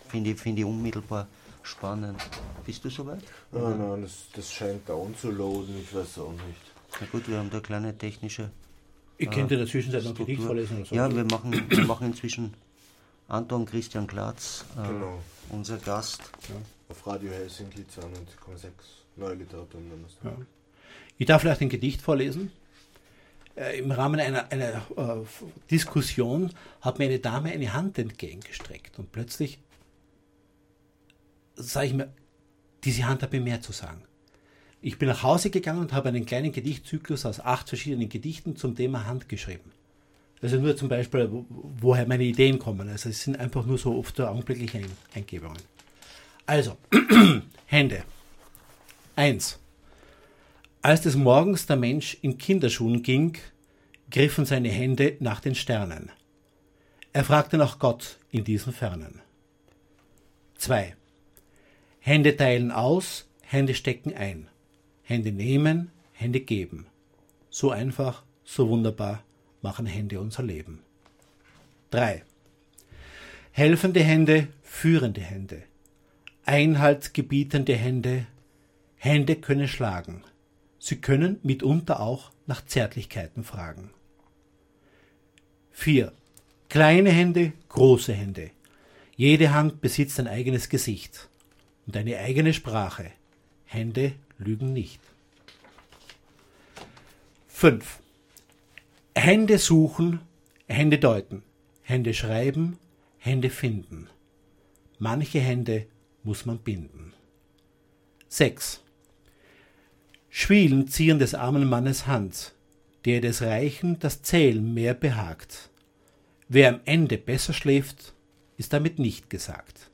finde ich, find ich unmittelbar spannend. Bist du soweit? Nein, nein, das, das scheint down zu loaden, ich weiß auch nicht. Na gut, wir haben da kleine technische. Ich könnte in der Zwischenzeit noch Gedicht vorlesen. Oder so. Ja, wir machen, wir machen inzwischen Anton Christian Glatz, äh, genau. unser Gast. Ja. Auf Radio Helsinki 92,6, neue Literatur im Ja. Ich darf vielleicht ein Gedicht vorlesen. Äh, Im Rahmen einer, einer äh, Diskussion hat mir eine Dame eine Hand entgegengestreckt und plötzlich sage ich mir, diese Hand mir mehr zu sagen. Ich bin nach Hause gegangen und habe einen kleinen Gedichtzyklus aus acht verschiedenen Gedichten zum Thema Hand geschrieben. Also nur zum Beispiel, woher meine Ideen kommen. Also es sind einfach nur so oft augenblickliche Eingebungen. Also, Hände. Eins. Als des Morgens der Mensch in Kinderschuhen ging, griffen seine Hände nach den Sternen. Er fragte nach Gott in diesen Fernen. 2. Hände teilen aus, Hände stecken ein. Hände nehmen, Hände geben. So einfach, so wunderbar machen Hände unser Leben. 3. Helfende Hände, führende Hände. Einhalt gebietende Hände. Hände können schlagen. Sie können mitunter auch nach Zärtlichkeiten fragen. 4. Kleine Hände, große Hände. Jede Hand besitzt ein eigenes Gesicht und eine eigene Sprache. Hände lügen nicht. 5. Hände suchen, Hände deuten, Hände schreiben, Hände finden. Manche Hände muss man binden. 6. Schwielen ziehen des armen Mannes Hand, der des Reichen das Zählen mehr behagt. Wer am Ende besser schläft, ist damit nicht gesagt.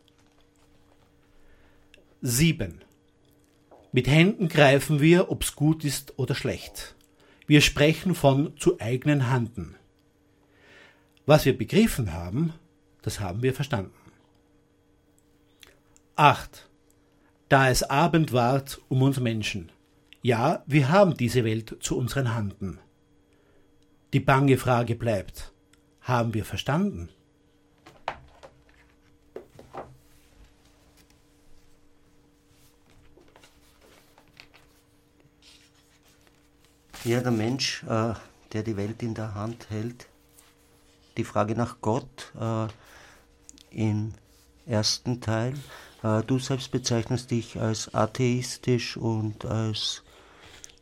7. Mit Händen greifen wir, ob's gut ist oder schlecht. Wir sprechen von zu eigenen Handen. Was wir begriffen haben, das haben wir verstanden. 8. Da es Abend ward um uns Menschen. Ja, wir haben diese Welt zu unseren Handen. Die bange Frage bleibt, haben wir verstanden? Ja, der Mensch, äh, der die Welt in der Hand hält, die Frage nach Gott äh, im ersten Teil. Äh, du selbst bezeichnest dich als atheistisch und als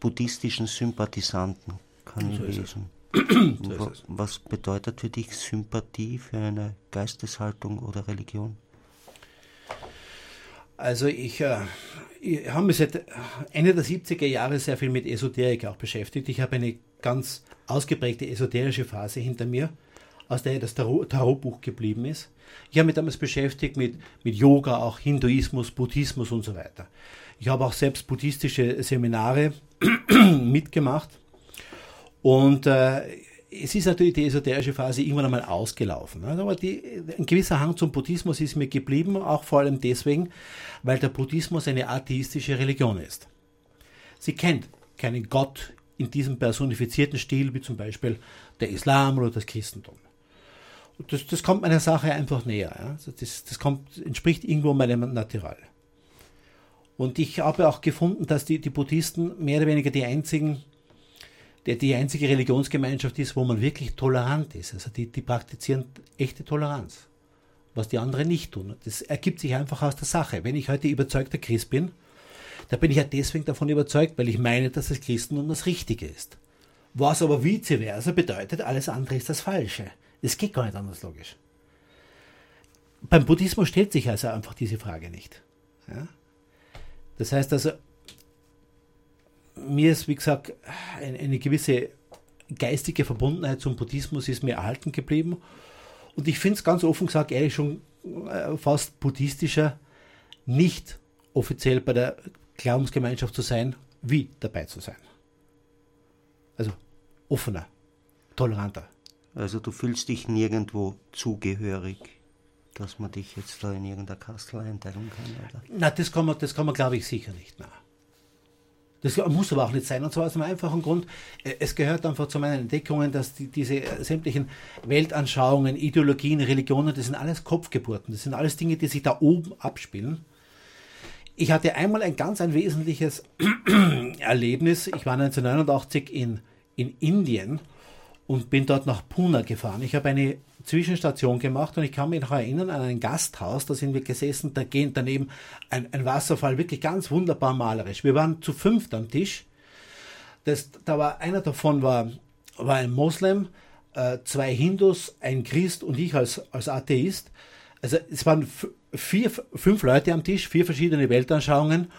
buddhistischen Sympathisanten, kann so ich lesen. so Was bedeutet für dich Sympathie für eine Geisteshaltung oder Religion? Also ich, äh, ich habe mich seit Ende der 70er Jahre sehr viel mit Esoterik auch beschäftigt. Ich habe eine ganz ausgeprägte esoterische Phase hinter mir, aus der das Tarotbuch geblieben ist. Ich habe mich damals beschäftigt mit, mit Yoga, auch Hinduismus, Buddhismus und so weiter. Ich habe auch selbst buddhistische Seminare mitgemacht. Und äh, es ist natürlich die esoterische Phase irgendwann einmal ausgelaufen. Ne? Aber die, ein gewisser Hang zum Buddhismus ist mir geblieben, auch vor allem deswegen, weil der Buddhismus eine atheistische Religion ist. Sie kennt keinen Gott in diesem personifizierten Stil, wie zum Beispiel der Islam oder das Christentum. Das, das kommt meiner Sache einfach näher. Ja? Also das, das kommt, entspricht irgendwo meinem Natural. Und ich habe auch gefunden, dass die, die Buddhisten mehr oder weniger die einzigen der die einzige Religionsgemeinschaft ist, wo man wirklich tolerant ist. Also die, die praktizieren echte Toleranz, was die anderen nicht tun. Das ergibt sich einfach aus der Sache. Wenn ich heute überzeugter Christ bin, da bin ich ja deswegen davon überzeugt, weil ich meine, dass das Christentum das Richtige ist. Was aber vice versa bedeutet, alles andere ist das Falsche. Es geht gar nicht anders logisch. Beim Buddhismus stellt sich also einfach diese Frage nicht. Ja? Das heißt also, mir ist, wie gesagt, eine, eine gewisse geistige Verbundenheit zum Buddhismus ist mir erhalten geblieben. Und ich finde es ganz offen gesagt ehrlich schon äh, fast buddhistischer, nicht offiziell bei der Glaubensgemeinschaft zu sein, wie dabei zu sein. Also offener, toleranter. Also du fühlst dich nirgendwo zugehörig, dass man dich jetzt da in irgendeiner Kastel einteilen kann, oder? Na, das kann man, das kann man glaube ich sicher nicht. Nein. Das muss aber auch nicht sein. Und zwar aus einem einfachen Grund. Äh, es gehört einfach zu meinen Entdeckungen, dass die, diese sämtlichen Weltanschauungen, Ideologien, Religionen, das sind alles Kopfgeburten. Das sind alles Dinge, die sich da oben abspielen. Ich hatte einmal ein ganz ein wesentliches Erlebnis. Ich war 1989 in, in Indien und bin dort nach Pune gefahren. Ich habe eine Zwischenstation gemacht und ich kann mich noch erinnern an ein Gasthaus, da sind wir gesessen, da geht daneben ein, ein Wasserfall, wirklich ganz wunderbar malerisch. Wir waren zu fünft am Tisch. Das, da war einer davon war, war ein Moslem, äh, zwei Hindus, ein Christ und ich als, als Atheist. Also es waren vier, fünf Leute am Tisch, vier verschiedene Weltanschauungen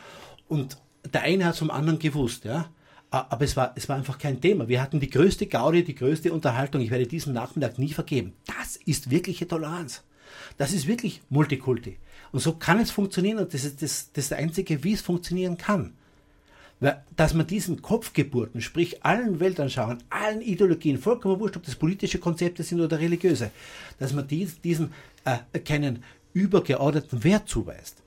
und der eine hat vom anderen gewusst, ja. Aber es war, es war einfach kein Thema. Wir hatten die größte Gaudi, die größte Unterhaltung. Ich werde diesen Nachmittag nie vergeben. Das ist wirkliche Toleranz. Das ist wirklich Multikulti. Und so kann es funktionieren und das ist das, das Einzige, wie es funktionieren kann. Dass man diesen Kopfgeburten, sprich allen Weltanschauungen, allen Ideologien, vollkommen wurscht, ob das politische Konzepte sind oder religiöse, dass man dies, diesen äh, keinen übergeordneten Wert zuweist.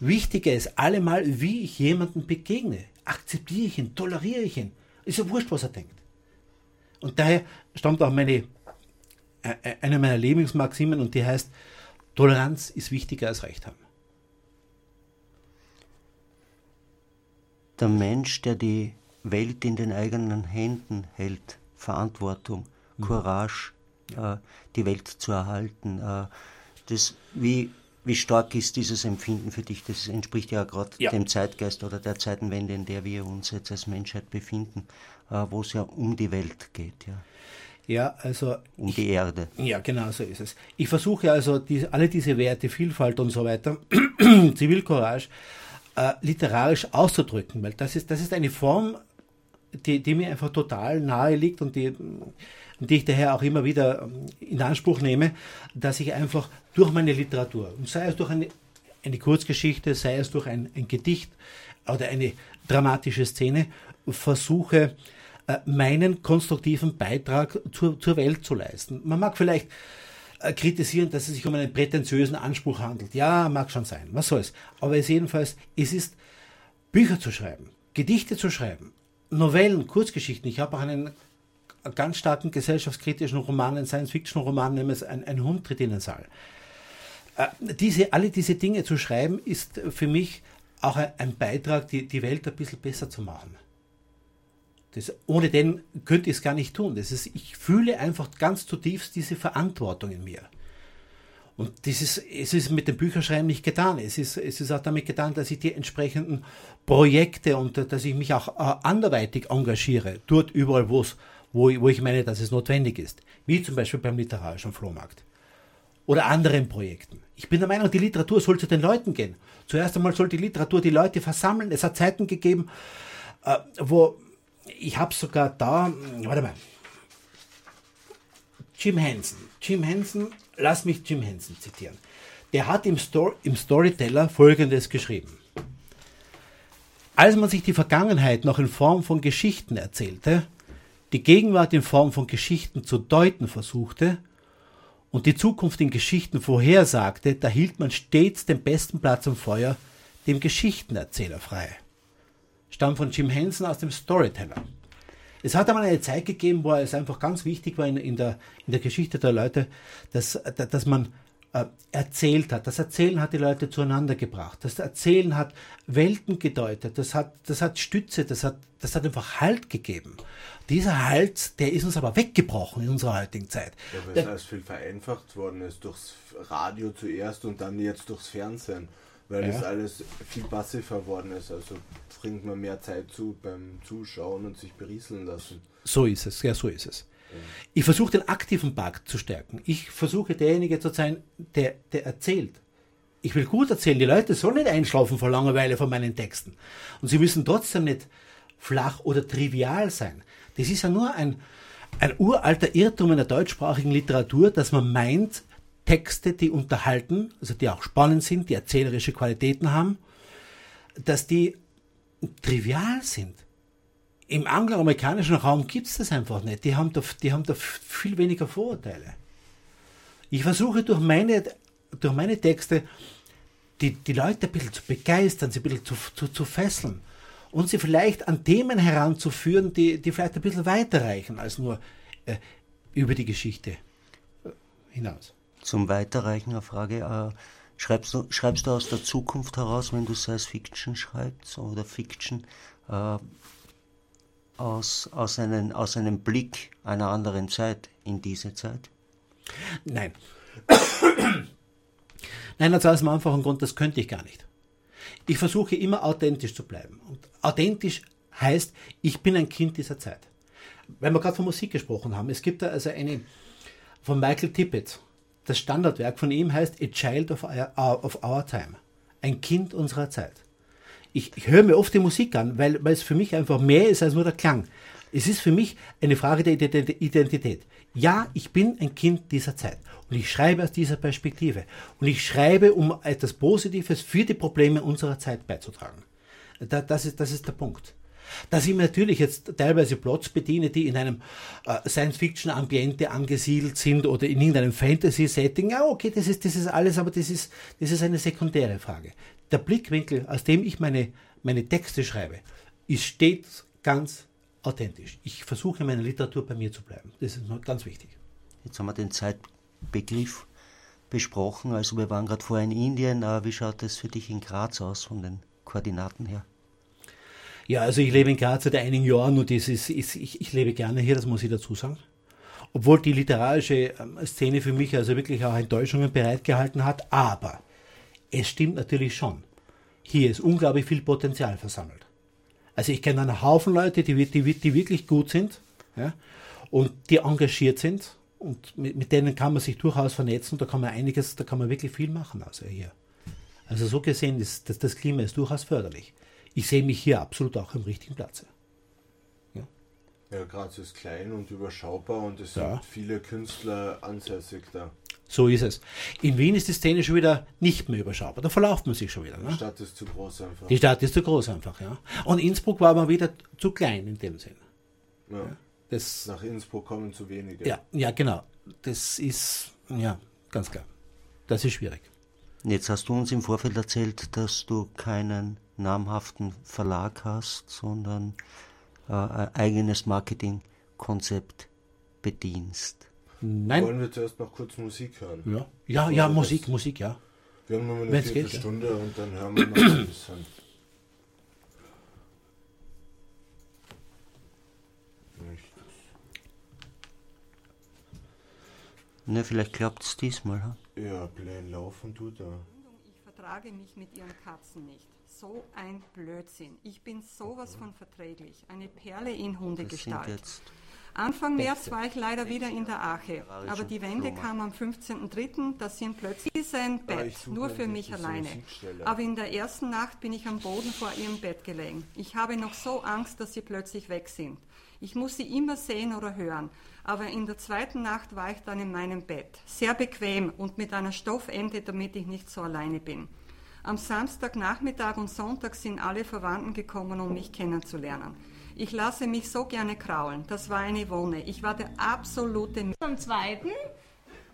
Wichtiger ist allemal, wie ich jemanden begegne akzeptiere ich ihn, toleriere ich ihn. Ist ja wurscht, was er denkt. Und daher stammt auch meine, äh, äh, eine meiner Lebensmaximen und die heißt, Toleranz ist wichtiger als Recht haben. Der Mensch, der die Welt in den eigenen Händen hält, Verantwortung, mhm. Courage, äh, die Welt zu erhalten. Äh, das, wie, wie stark ist dieses Empfinden für dich? Das entspricht ja gerade ja. dem Zeitgeist oder der Zeitenwende, in der wir uns jetzt als Menschheit befinden, äh, wo es ja um die Welt geht. Ja. Ja, also. Um ich, die Erde. Ja, genau so ist es. Ich versuche also die, alle diese Werte, Vielfalt und so weiter, Zivilcourage, äh, literarisch auszudrücken, weil das ist, das ist eine Form, die, die mir einfach total nahe liegt und die, die ich daher auch immer wieder ähm, in Anspruch nehme, dass ich einfach durch meine Literatur, sei es durch eine, eine Kurzgeschichte, sei es durch ein, ein Gedicht oder eine dramatische Szene, versuche, äh, meinen konstruktiven Beitrag zur, zur Welt zu leisten. Man mag vielleicht äh, kritisieren, dass es sich um einen prätentiösen Anspruch handelt. Ja, mag schon sein, was soll's. Aber es jedenfalls, es ist Bücher zu schreiben, Gedichte zu schreiben, Novellen, Kurzgeschichten. Ich habe auch einen ganz starken gesellschaftskritischen Roman, einen Science-Fiction-Roman, nämlich ein, ein Hund tritt in den Saal. Äh, diese, alle diese Dinge zu schreiben, ist für mich auch ein, Beitrag, die, die Welt ein bisschen besser zu machen. Das, ohne den könnte ich es gar nicht tun. Das ist, ich fühle einfach ganz zutiefst diese Verantwortung in mir. Und das ist, es ist mit dem Bücherschreiben nicht getan. Es ist, es ist auch damit getan, dass ich die entsprechenden Projekte und dass ich mich auch äh, anderweitig engagiere, dort überall, wo, wo ich meine, dass es notwendig ist. Wie zum Beispiel beim literarischen Flohmarkt. Oder anderen Projekten. Ich bin der Meinung, die Literatur soll zu den Leuten gehen. Zuerst einmal soll die Literatur die Leute versammeln. Es hat Zeiten gegeben, äh, wo ich habe sogar da, warte mal, Jim Henson. Jim Henson, lass mich Jim Henson zitieren. Der hat im, Story, im Storyteller Folgendes geschrieben. Als man sich die Vergangenheit noch in Form von Geschichten erzählte, die Gegenwart in Form von Geschichten zu deuten versuchte und die Zukunft in Geschichten vorhersagte, da hielt man stets den besten Platz am Feuer dem Geschichtenerzähler frei stammt von Jim Henson aus dem Storyteller. Es hat einmal eine Zeit gegeben, wo es einfach ganz wichtig war in, in, der, in der Geschichte der Leute, dass, dass man erzählt hat. Das Erzählen hat die Leute zueinander gebracht. Das Erzählen hat Welten gedeutet. Das hat, das hat Stütze, das hat, das hat einfach Halt gegeben. Dieser Halt, der ist uns aber weggebrochen in unserer heutigen Zeit. Ja, weil es alles viel vereinfacht worden ist durchs Radio zuerst und dann jetzt durchs Fernsehen weil ja. das alles viel passiver geworden ist. Also bringt man mehr Zeit zu beim Zuschauen und sich berieseln lassen. So ist es, ja, so ist es. Ich versuche den aktiven Part zu stärken. Ich versuche derjenige zu sein, der, der erzählt. Ich will gut erzählen. Die Leute sollen nicht einschlafen vor Langeweile von meinen Texten. Und sie müssen trotzdem nicht flach oder trivial sein. Das ist ja nur ein, ein uralter Irrtum in der deutschsprachigen Literatur, dass man meint, Texte, die unterhalten, also die auch spannend sind, die erzählerische Qualitäten haben, dass die trivial sind. Im angloamerikanischen Raum gibt es das einfach nicht. Die haben, da, die haben da viel weniger Vorurteile. Ich versuche durch meine, durch meine Texte die, die Leute ein bisschen zu begeistern, sie ein bisschen zu, zu, zu fesseln und sie vielleicht an Themen heranzuführen, die, die vielleicht ein bisschen weiter reichen als nur äh, über die Geschichte hinaus zum Weiterreichen eine Frage. Äh, schreibst, du, schreibst du aus der Zukunft heraus, wenn du Science Fiction schreibst oder Fiction, äh, aus, aus, einen, aus einem Blick einer anderen Zeit in diese Zeit? Nein. Nein, also aus dem einfachen Grund, das könnte ich gar nicht. Ich versuche immer authentisch zu bleiben. Und authentisch heißt, ich bin ein Kind dieser Zeit. Weil wir gerade von Musik gesprochen haben, es gibt da also eine von Michael Tippett, das Standardwerk von ihm heißt A Child of Our, of Our Time. Ein Kind unserer Zeit. Ich, ich höre mir oft die Musik an, weil, weil es für mich einfach mehr ist als nur der Klang. Es ist für mich eine Frage der Identität. Ja, ich bin ein Kind dieser Zeit und ich schreibe aus dieser Perspektive und ich schreibe, um etwas Positives für die Probleme unserer Zeit beizutragen. das, ist, das ist der Punkt. Dass ich natürlich jetzt teilweise Plots bediene, die in einem äh, Science-Fiction-Ambiente angesiedelt sind oder in irgendeinem Fantasy-Setting, ja, okay, das ist, das ist alles, aber das ist, das ist eine sekundäre Frage. Der Blickwinkel, aus dem ich meine, meine Texte schreibe, ist stets ganz authentisch. Ich versuche, in meiner Literatur bei mir zu bleiben. Das ist ganz wichtig. Jetzt haben wir den Zeitbegriff besprochen. Also wir waren gerade vorher in Indien. Wie schaut das für dich in Graz aus von den Koordinaten her? Ja, also ich lebe in Graz seit einigen Jahren und ist, ist ich, ich lebe gerne hier, das muss ich dazu sagen. obwohl die literarische ähm, Szene für mich also wirklich auch Enttäuschungen bereitgehalten hat. Aber es stimmt natürlich schon. Hier ist unglaublich viel Potenzial versammelt. Also ich kenne einen Haufen Leute, die, die, die wirklich gut sind ja, und die engagiert sind und mit, mit, denen kann man sich durchaus vernetzen. Da kann man einiges, da kann man wirklich viel machen. Also hier. Also so gesehen ist das, das Klima ist durchaus förderlich. Ich sehe mich hier absolut auch am richtigen Platz. Ja, Graz ist klein und überschaubar und es ja. sind viele Künstler ansässig da. So ist es. In Wien ist die Szene schon wieder nicht mehr überschaubar. Da verlauft man sich schon wieder. Ne? Die Stadt ist zu groß einfach. Die Stadt ist zu groß einfach, ja. Und Innsbruck war aber wieder zu klein in dem Sinn. Ja. ja. Das, Nach Innsbruck kommen zu wenige. Ja, ja, genau. Das ist, ja, ganz klar. Das ist schwierig. Jetzt hast du uns im Vorfeld erzählt, dass du keinen namhaften Verlag hast, sondern äh, ein eigenes Marketingkonzept bedienst. Nein. Wollen wir zuerst noch kurz Musik hören? Ja, ja, ja Musik, das, Musik, ja. Wir haben nur eine Wenn's Viertelstunde geht, und dann hören wir noch ein bisschen. Ne, vielleicht klappt es diesmal. Ha? Ja, Plan laufen du da. Ich vertrage mich mit ihren Katzen nicht. So ein Blödsinn. Ich bin sowas von verträglich. Eine Perle in Hundegestalt. Anfang März war ich leider wieder in der Ache, aber die Wende kam am 15.03. Das sind plötzlich sein Bett, nur für mich alleine. Aber in der ersten Nacht bin ich am Boden vor ihrem Bett gelegen. Ich habe noch so Angst, dass sie plötzlich weg sind. Ich muss sie immer sehen oder hören. Aber in der zweiten Nacht war ich dann in meinem Bett. Sehr bequem und mit einer Stoffende, damit ich nicht so alleine bin. Am Samstagnachmittag und Sonntag sind alle Verwandten gekommen, um mich kennenzulernen. Ich lasse mich so gerne kraulen. Das war eine Wohne. Ich war der absolute... Zum zweiten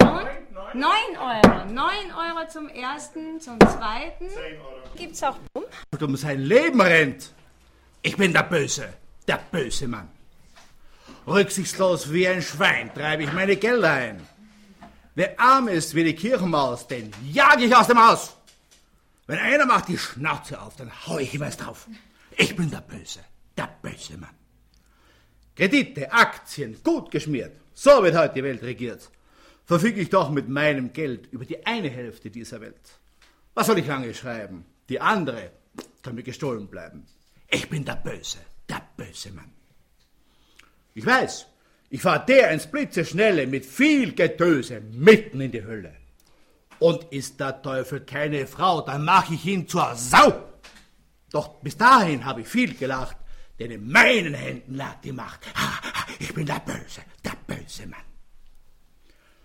und 9 Euro. 9 Euro zum ersten, zum zweiten. 10 Euro. Gibt's auch um sein Leben rennt. Ich bin der Böse. Der böse Mann. Rücksichtslos wie ein Schwein treibe ich meine Gelder ein. Wer arm ist wie die Kirchenmaus, den jage ich aus dem Haus. Wenn einer macht die Schnauze auf, dann hau ich ihm erst drauf. Ich bin der Böse, der böse Mann. Kredite, Aktien, gut geschmiert. So wird heute die Welt regiert. Verfüge ich doch mit meinem Geld über die eine Hälfte dieser Welt. Was soll ich lange schreiben? Die andere kann mir gestohlen bleiben. Ich bin der Böse, der böse Mann. Ich weiß, ich fahre der ins Blitzeschnelle mit viel Getöse mitten in die Hölle. Und ist der Teufel keine Frau, dann mach ich ihn zur Sau. Doch bis dahin habe ich viel gelacht, denn in meinen Händen lag die Macht. Ich bin der Böse, der böse Mann.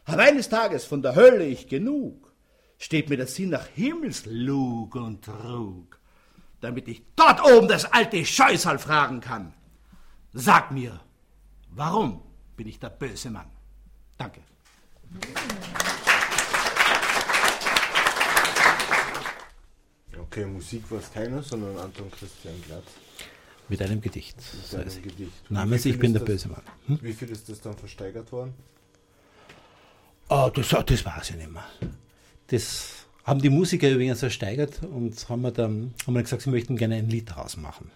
Aber eines Tages von der Hölle ich genug, steht mir der Sinn nach Himmelslug und Trug, damit ich dort oben das alte Scheusal fragen kann. Sag mir, Warum bin ich der böse Mann? Danke. Okay, Musik war es keiner, sondern Anton Christian Glatt. Mit einem Gedicht. Mit einem Gedicht. Namens Ich bin der das, böse Mann. Hm? Wie viel ist das dann versteigert worden? Oh, das, das weiß ich nicht mehr. Das haben die Musiker übrigens ersteigert und haben, wir dann, haben wir gesagt, sie möchten gerne ein Lied daraus machen.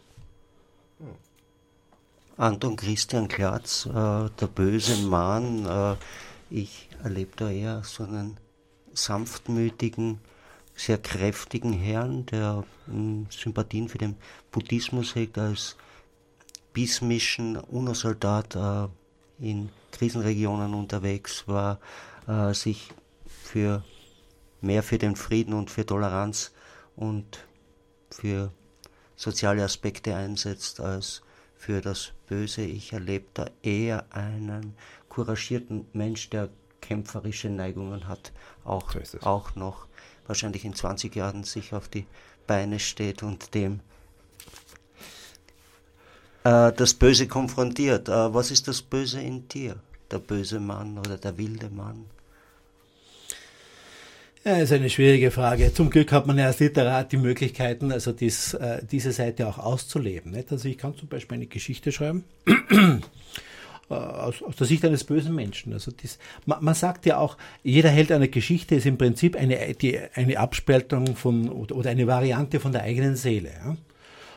Hm. Anton Christian Klatz, äh, der böse Mann. Äh, ich erlebe da eher so einen sanftmütigen, sehr kräftigen Herrn, der äh, Sympathien für den Buddhismus hegt, als Bismischen UNO-Soldat äh, in Krisenregionen unterwegs war, äh, sich für mehr für den Frieden und für Toleranz und für soziale Aspekte einsetzt als für das Böse. Ich erlebe da eher einen couragierten Mensch, der kämpferische Neigungen hat, auch, so auch noch wahrscheinlich in 20 Jahren sich auf die Beine steht und dem äh, das Böse konfrontiert. Äh, was ist das Böse in dir? Der böse Mann oder der wilde Mann? Ja, ist eine schwierige Frage. Zum Glück hat man ja als Literat die Möglichkeiten, also dies, äh, diese Seite auch auszuleben. Nicht? Also ich kann zum Beispiel eine Geschichte schreiben. Äh, aus, aus, der Sicht eines bösen Menschen. Also dies, man, man, sagt ja auch, jeder Held einer Geschichte ist im Prinzip eine, die, eine Abspaltung von oder, oder, eine Variante von der eigenen Seele. Ja?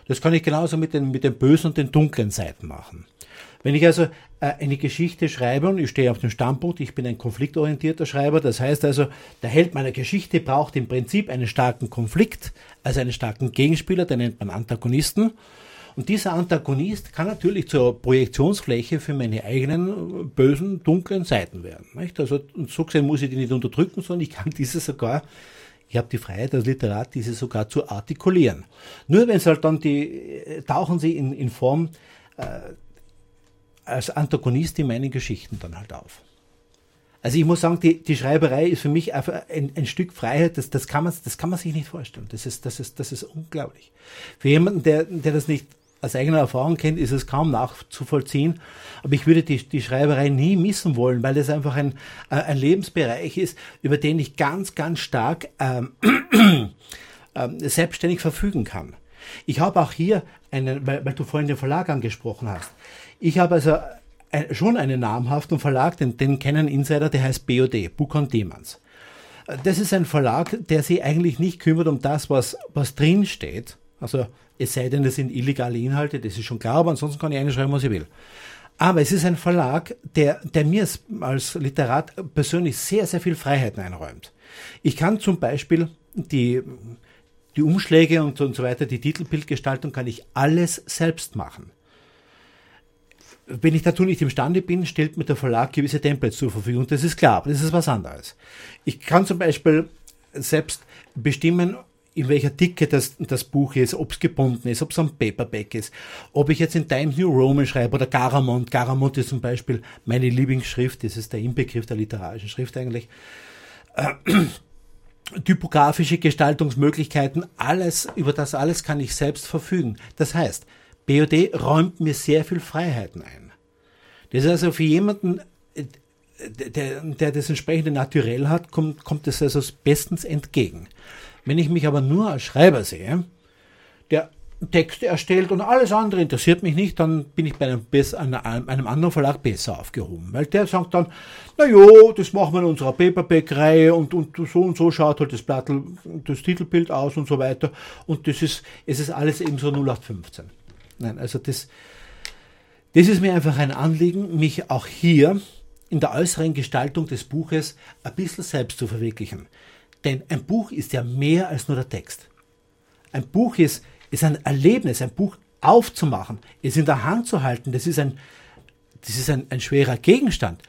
Das kann ich genauso mit den, mit den bösen und den dunklen Seiten machen. Wenn ich also äh, eine Geschichte schreibe und ich stehe auf dem Standpunkt, ich bin ein konfliktorientierter Schreiber, das heißt also, der Held meiner Geschichte braucht im Prinzip einen starken Konflikt, also einen starken Gegenspieler, den nennt man Antagonisten. Und dieser Antagonist kann natürlich zur Projektionsfläche für meine eigenen bösen, dunklen Seiten werden. Nicht? Also so gesehen muss ich die nicht unterdrücken, sondern ich kann diese sogar ich habe die Freiheit als Literat, diese sogar zu artikulieren. Nur wenn es halt dann die, tauchen sie in, in Form äh, als Antagonist in meinen Geschichten dann halt auf. Also ich muss sagen, die, die Schreiberei ist für mich einfach ein, ein Stück Freiheit, das, das, kann man, das kann man sich nicht vorstellen. Das ist, das ist, das ist unglaublich. Für jemanden, der, der das nicht aus eigener Erfahrung kennt, ist es kaum nachzuvollziehen. Aber ich würde die, die Schreiberei nie missen wollen, weil das einfach ein, äh, ein Lebensbereich ist, über den ich ganz, ganz stark ähm, ähm, selbstständig verfügen kann. Ich habe auch hier einen, weil, weil du vorhin den Verlag angesprochen hast. Ich habe also ein, schon einen namhaften Verlag, den, den kennen Insider, der heißt BOD, Book on Demons. Das ist ein Verlag, der sich eigentlich nicht kümmert um das, was, was drin steht. Also es sei denn, es sind illegale Inhalte, das ist schon klar, aber ansonsten kann ich einschreiben, was ich will. Aber es ist ein Verlag, der, der mir als Literat persönlich sehr, sehr viel Freiheiten einräumt. Ich kann zum Beispiel die, die Umschläge und, und so weiter, die Titelbildgestaltung, kann ich alles selbst machen. Wenn ich dazu nicht imstande bin, stellt mir der Verlag gewisse Templates zur Verfügung. Das ist klar, aber das ist was anderes. Ich kann zum Beispiel selbst bestimmen, in welcher Dicke das, das Buch ist, ob es gebunden ist, ob es ein Paperback ist, ob ich jetzt in Times New Roman schreibe oder Garamond. Garamond ist zum Beispiel meine Lieblingsschrift, das ist der Inbegriff der literarischen Schrift eigentlich. Äh, typografische Gestaltungsmöglichkeiten, alles, über das alles kann ich selbst verfügen. Das heißt, BOD räumt mir sehr viel Freiheiten ein. Das ist also für jemanden, äh, der, der das entsprechende Naturell hat, kommt, kommt es also bestens entgegen. Wenn ich mich aber nur als Schreiber sehe, der Texte erstellt und alles andere interessiert mich nicht, dann bin ich bei einem, einem anderen Verlag besser aufgehoben. Weil der sagt dann, na jo, das machen wir in unserer Paperback-Reihe und, und so und so schaut halt das Blatt, das Titelbild aus und so weiter. Und das ist, es ist alles eben so 0815. Nein, also das, das ist mir einfach ein Anliegen, mich auch hier in der äußeren Gestaltung des Buches ein bisschen selbst zu verwirklichen. Denn ein Buch ist ja mehr als nur der Text. Ein Buch ist, ist ein Erlebnis, ein Buch aufzumachen, es in der Hand zu halten, das ist ein, das ist ein, ein schwerer Gegenstand.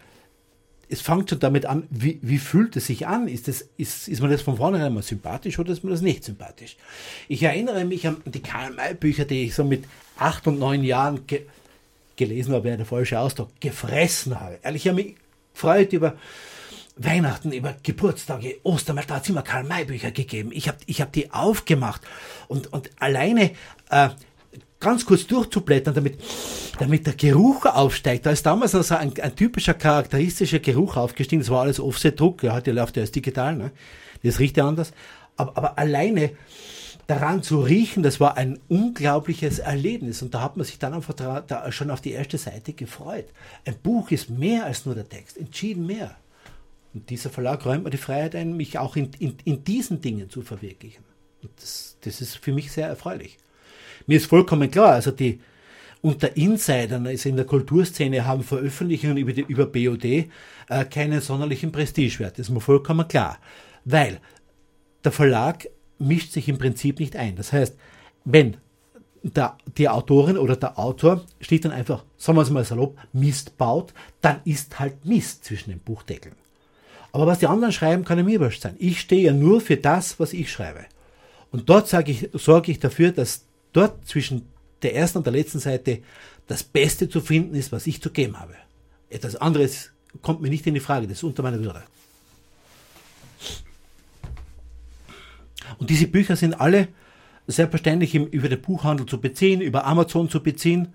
Es fängt schon damit an, wie, wie fühlt es sich an? Ist, das, ist, ist man das von vornherein mal sympathisch oder ist man das nicht sympathisch? Ich erinnere mich an die Karl-May-Bücher, die ich so mit acht und neun Jahren ge gelesen habe, wäre der falsche Ausdruck, gefressen habe. Ehrlich, ich habe mich gefreut über Weihnachten, über Geburtstage, Ostern, da hat es immer Karl-May-Bücher gegeben. Ich habe ich hab die aufgemacht und, und alleine äh, ganz kurz durchzublättern, damit, damit der Geruch aufsteigt. Da ist damals also ein, ein typischer charakteristischer Geruch aufgestiegen. Das war alles Offset-Druck. Ja, heute läuft ja alles digital. Ne? Das riecht ja anders. Aber, aber alleine daran zu riechen, das war ein unglaubliches Erlebnis. Und da hat man sich dann einfach da schon auf die erste Seite gefreut. Ein Buch ist mehr als nur der Text, entschieden mehr. Und dieser Verlag räumt mir die Freiheit ein, mich auch in, in, in diesen Dingen zu verwirklichen. Und das, das ist für mich sehr erfreulich. Mir ist vollkommen klar, also die unter Insidern, also in der Kulturszene, haben Veröffentlichungen über, die, über BOD äh, keinen sonderlichen Prestigewert. Das ist mir vollkommen klar. Weil der Verlag mischt sich im Prinzip nicht ein. Das heißt, wenn der, die Autorin oder der Autor steht dann einfach, sagen wir es mal salopp, Mist baut, dann ist halt Mist zwischen den Buchdeckeln. Aber was die anderen schreiben, kann ja mir wurscht sein. Ich stehe ja nur für das, was ich schreibe. Und dort sage ich, sorge ich dafür, dass dort zwischen der ersten und der letzten Seite das Beste zu finden ist, was ich zu geben habe. Etwas anderes kommt mir nicht in die Frage, das ist unter meiner Würde. Und diese Bücher sind alle selbstverständlich über den Buchhandel zu beziehen, über Amazon zu beziehen.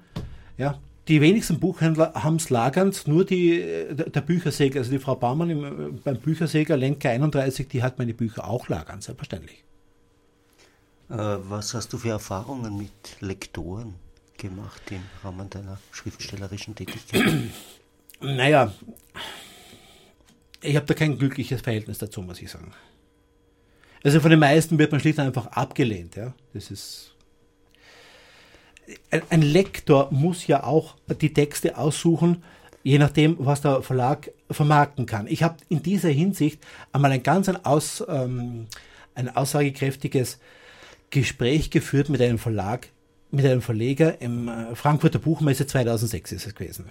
Ja, die wenigsten Buchhändler haben es lagernd, nur die, der Büchersäger, also die Frau Baumann im, beim Büchersäger Lenker 31, die hat meine Bücher auch lagernd, selbstverständlich. Äh, was hast du für Erfahrungen mit Lektoren gemacht im Rahmen deiner schriftstellerischen Tätigkeit? naja, ich habe da kein glückliches Verhältnis dazu, muss ich sagen. Also von den meisten wird man schlicht und einfach abgelehnt. Ja? Das ist ein Lektor muss ja auch die Texte aussuchen, je nachdem, was der Verlag vermarkten kann. Ich habe in dieser Hinsicht einmal ein ganz ein, aus, ähm, ein aussagekräftiges Gespräch geführt mit einem Verlag, mit einem Verleger im äh, Frankfurter Buchmesse 2006 ist es gewesen.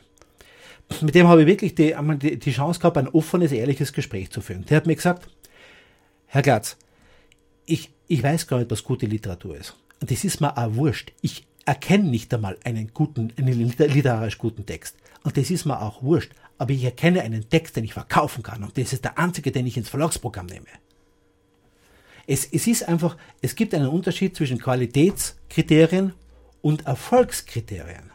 Mit dem habe ich wirklich die, einmal die, die Chance gehabt, ein offenes, ehrliches Gespräch zu führen. Der hat mir gesagt, Herr Glatz, ich, ich weiß gar nicht, was gute Literatur ist. Und das ist mir auch wurscht. Ich erkenne nicht einmal einen guten, einen literarisch guten Text. Und das ist mir auch wurscht. Aber ich erkenne einen Text, den ich verkaufen kann. Und das ist der einzige, den ich ins Verlagsprogramm nehme. Es, es ist einfach, es gibt einen Unterschied zwischen Qualitätskriterien und Erfolgskriterien.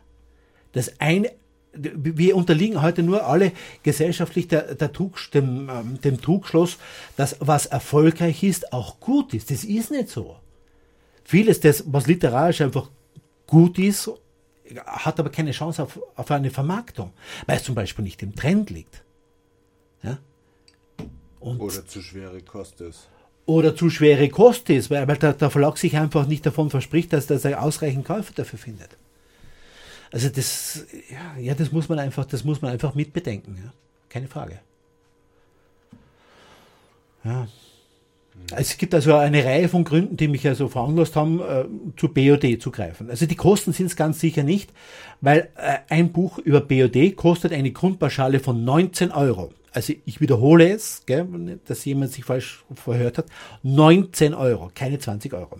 Das eine, wir unterliegen heute nur alle gesellschaftlich der, der Trug, dem, ähm, dem Trugschluss, dass was erfolgreich ist, auch gut ist. Das ist nicht so. Vieles, das, was literarisch einfach gut ist, hat aber keine Chance auf, auf eine Vermarktung, weil es zum Beispiel nicht im Trend liegt. Ja? Und oder zu schwere Kost ist. Oder zu schwere Kost ist, weil, weil der, der Verlag sich einfach nicht davon verspricht, dass, dass er ausreichend Käufer dafür findet. Also das, ja, ja, das muss man einfach, das muss man einfach mitbedenken, ja. Keine Frage. Ja. Es gibt also eine Reihe von Gründen, die mich also veranlasst haben, äh, zu BOD zu greifen. Also die Kosten sind es ganz sicher nicht, weil äh, ein Buch über BOD kostet eine Grundpauschale von 19 Euro. Also ich wiederhole es, gell, dass jemand sich falsch verhört hat. 19 Euro, keine 20 Euro.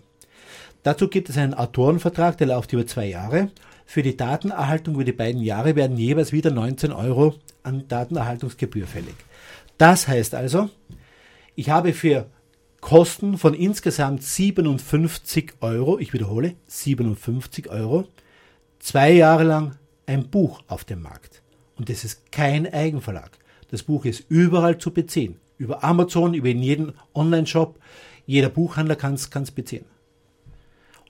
Dazu gibt es einen Autorenvertrag, der läuft über zwei Jahre. Für die Datenerhaltung über die beiden Jahre werden jeweils wieder 19 Euro an Datenerhaltungsgebühr fällig. Das heißt also, ich habe für Kosten von insgesamt 57 Euro, ich wiederhole, 57 Euro, zwei Jahre lang ein Buch auf dem Markt. Und das ist kein Eigenverlag. Das Buch ist überall zu beziehen. Über Amazon, über jeden Online-Shop. Jeder Buchhändler kann es beziehen.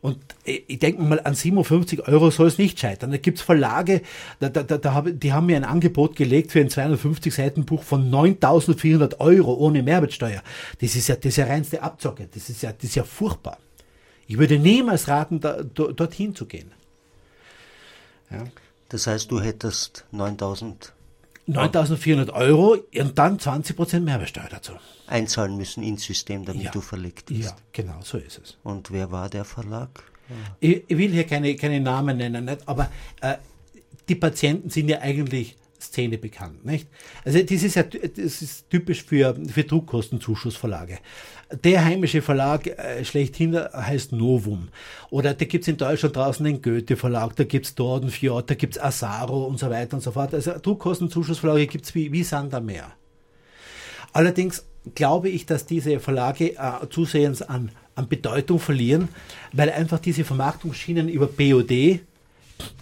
Und ich denke mal, an 57 Euro soll es nicht scheitern. Da gibt es Verlage, da, da, da, da die haben mir ein Angebot gelegt für ein 250 Seiten Buch von 9.400 Euro ohne Mehrwertsteuer. Das ist ja, das ist ja reinste Abzocke. Das ist ja, das ist ja furchtbar. Ich würde niemals raten, da, dorthin zu gehen. Ja. Das heißt, du hättest 9.000 9.400 Euro und dann 20% Mehrwertsteuer dazu. Einzahlen müssen ins System, damit ja. du verlegt bist. Ja, genau, so ist es. Und wer war der Verlag? Ja. Ich, ich, will hier keine, keine Namen nennen, nicht? aber äh, die Patienten sind ja eigentlich Szene bekannt. Nicht? Also das ist ja das ist typisch für, für Druckkostenzuschussverlage. Der heimische Verlag äh, schlechthin heißt Novum. Oder da gibt es in Deutschland draußen den Goethe-Verlag, da gibt es Dordenfjord, da gibt es Asaro und so weiter und so fort. Also Druckkostenzuschussverlage gibt es wie, wie Sand am Meer. Allerdings glaube ich, dass diese Verlage äh, zusehends an, an Bedeutung verlieren, weil einfach diese Vermarktungsschienen über BOD,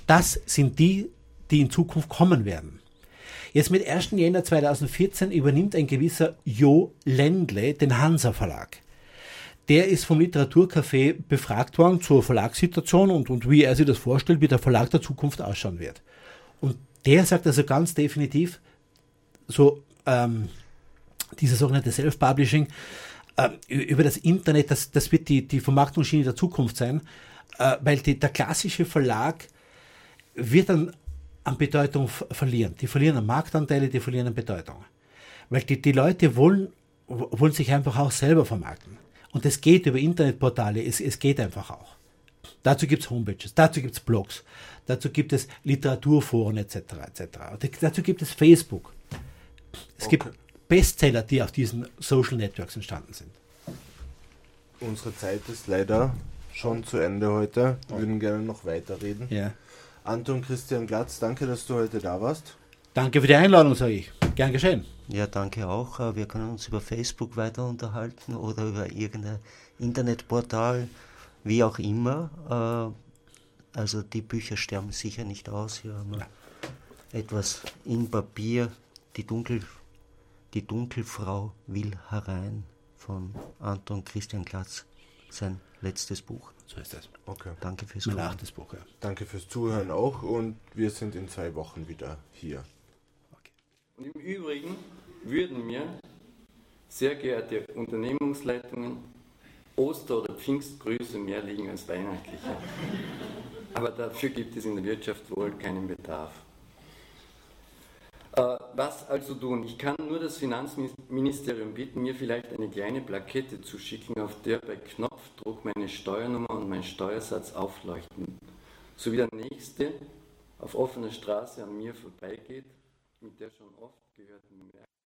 das sind die, die in Zukunft kommen werden. Jetzt mit 1. Jänner 2014 übernimmt ein gewisser Jo Lendle den Hansa Verlag. Der ist vom Literaturcafé befragt worden zur Verlagssituation und, und wie er sich das vorstellt, wie der Verlag der Zukunft ausschauen wird. Und der sagt also ganz definitiv, so ähm, dieser sogenannte Self-Publishing, äh, über das Internet, das, das wird die, die Vermarktungsschiene der Zukunft sein, äh, weil die, der klassische Verlag wird dann an Bedeutung verlieren. Die verlieren an Marktanteile, die verlieren an Bedeutung. Weil die, die Leute wollen, wollen sich einfach auch selber vermarkten. Und es geht über Internetportale, es, es geht einfach auch. Dazu gibt es Homepages, dazu gibt es Blogs, dazu gibt es Literaturforen etc. etc. dazu gibt es Facebook. Es okay. gibt Bestseller, die auf diesen Social Networks entstanden sind. Unsere Zeit ist leider schon zu Ende heute. Wir würden gerne noch weiterreden. Ja. Anton Christian Glatz, danke, dass du heute da warst. Danke für die Einladung, sage ich. Gern geschehen. Ja, danke auch. Äh, wir können uns über Facebook weiter unterhalten oder über irgendein Internetportal, wie auch immer. Äh, also die Bücher sterben sicher nicht aus. Hier haben wir etwas in Papier, die, Dunkel, die Dunkelfrau will herein von Anton Christian Glatz, sein letztes Buch. So ist das. Okay. Danke fürs Zuhören. Achtes Buch, ja. Danke fürs Zuhören auch und wir sind in zwei Wochen wieder hier. Okay. Und im Übrigen würden mir sehr geehrte Unternehmungsleitungen Oster- oder Pfingstgrüße mehr liegen als weihnachtliche. Aber dafür gibt es in der Wirtschaft wohl keinen Bedarf. Äh, was also tun? Ich kann nur das Finanzministerium bitten, mir vielleicht eine kleine Plakette zu schicken, auf der bei Knopfdruck meine Steuernummer und mein Steuersatz aufleuchten, so wie der nächste auf offener Straße an mir vorbeigeht, mit der schon oft gehörten Merkmalen.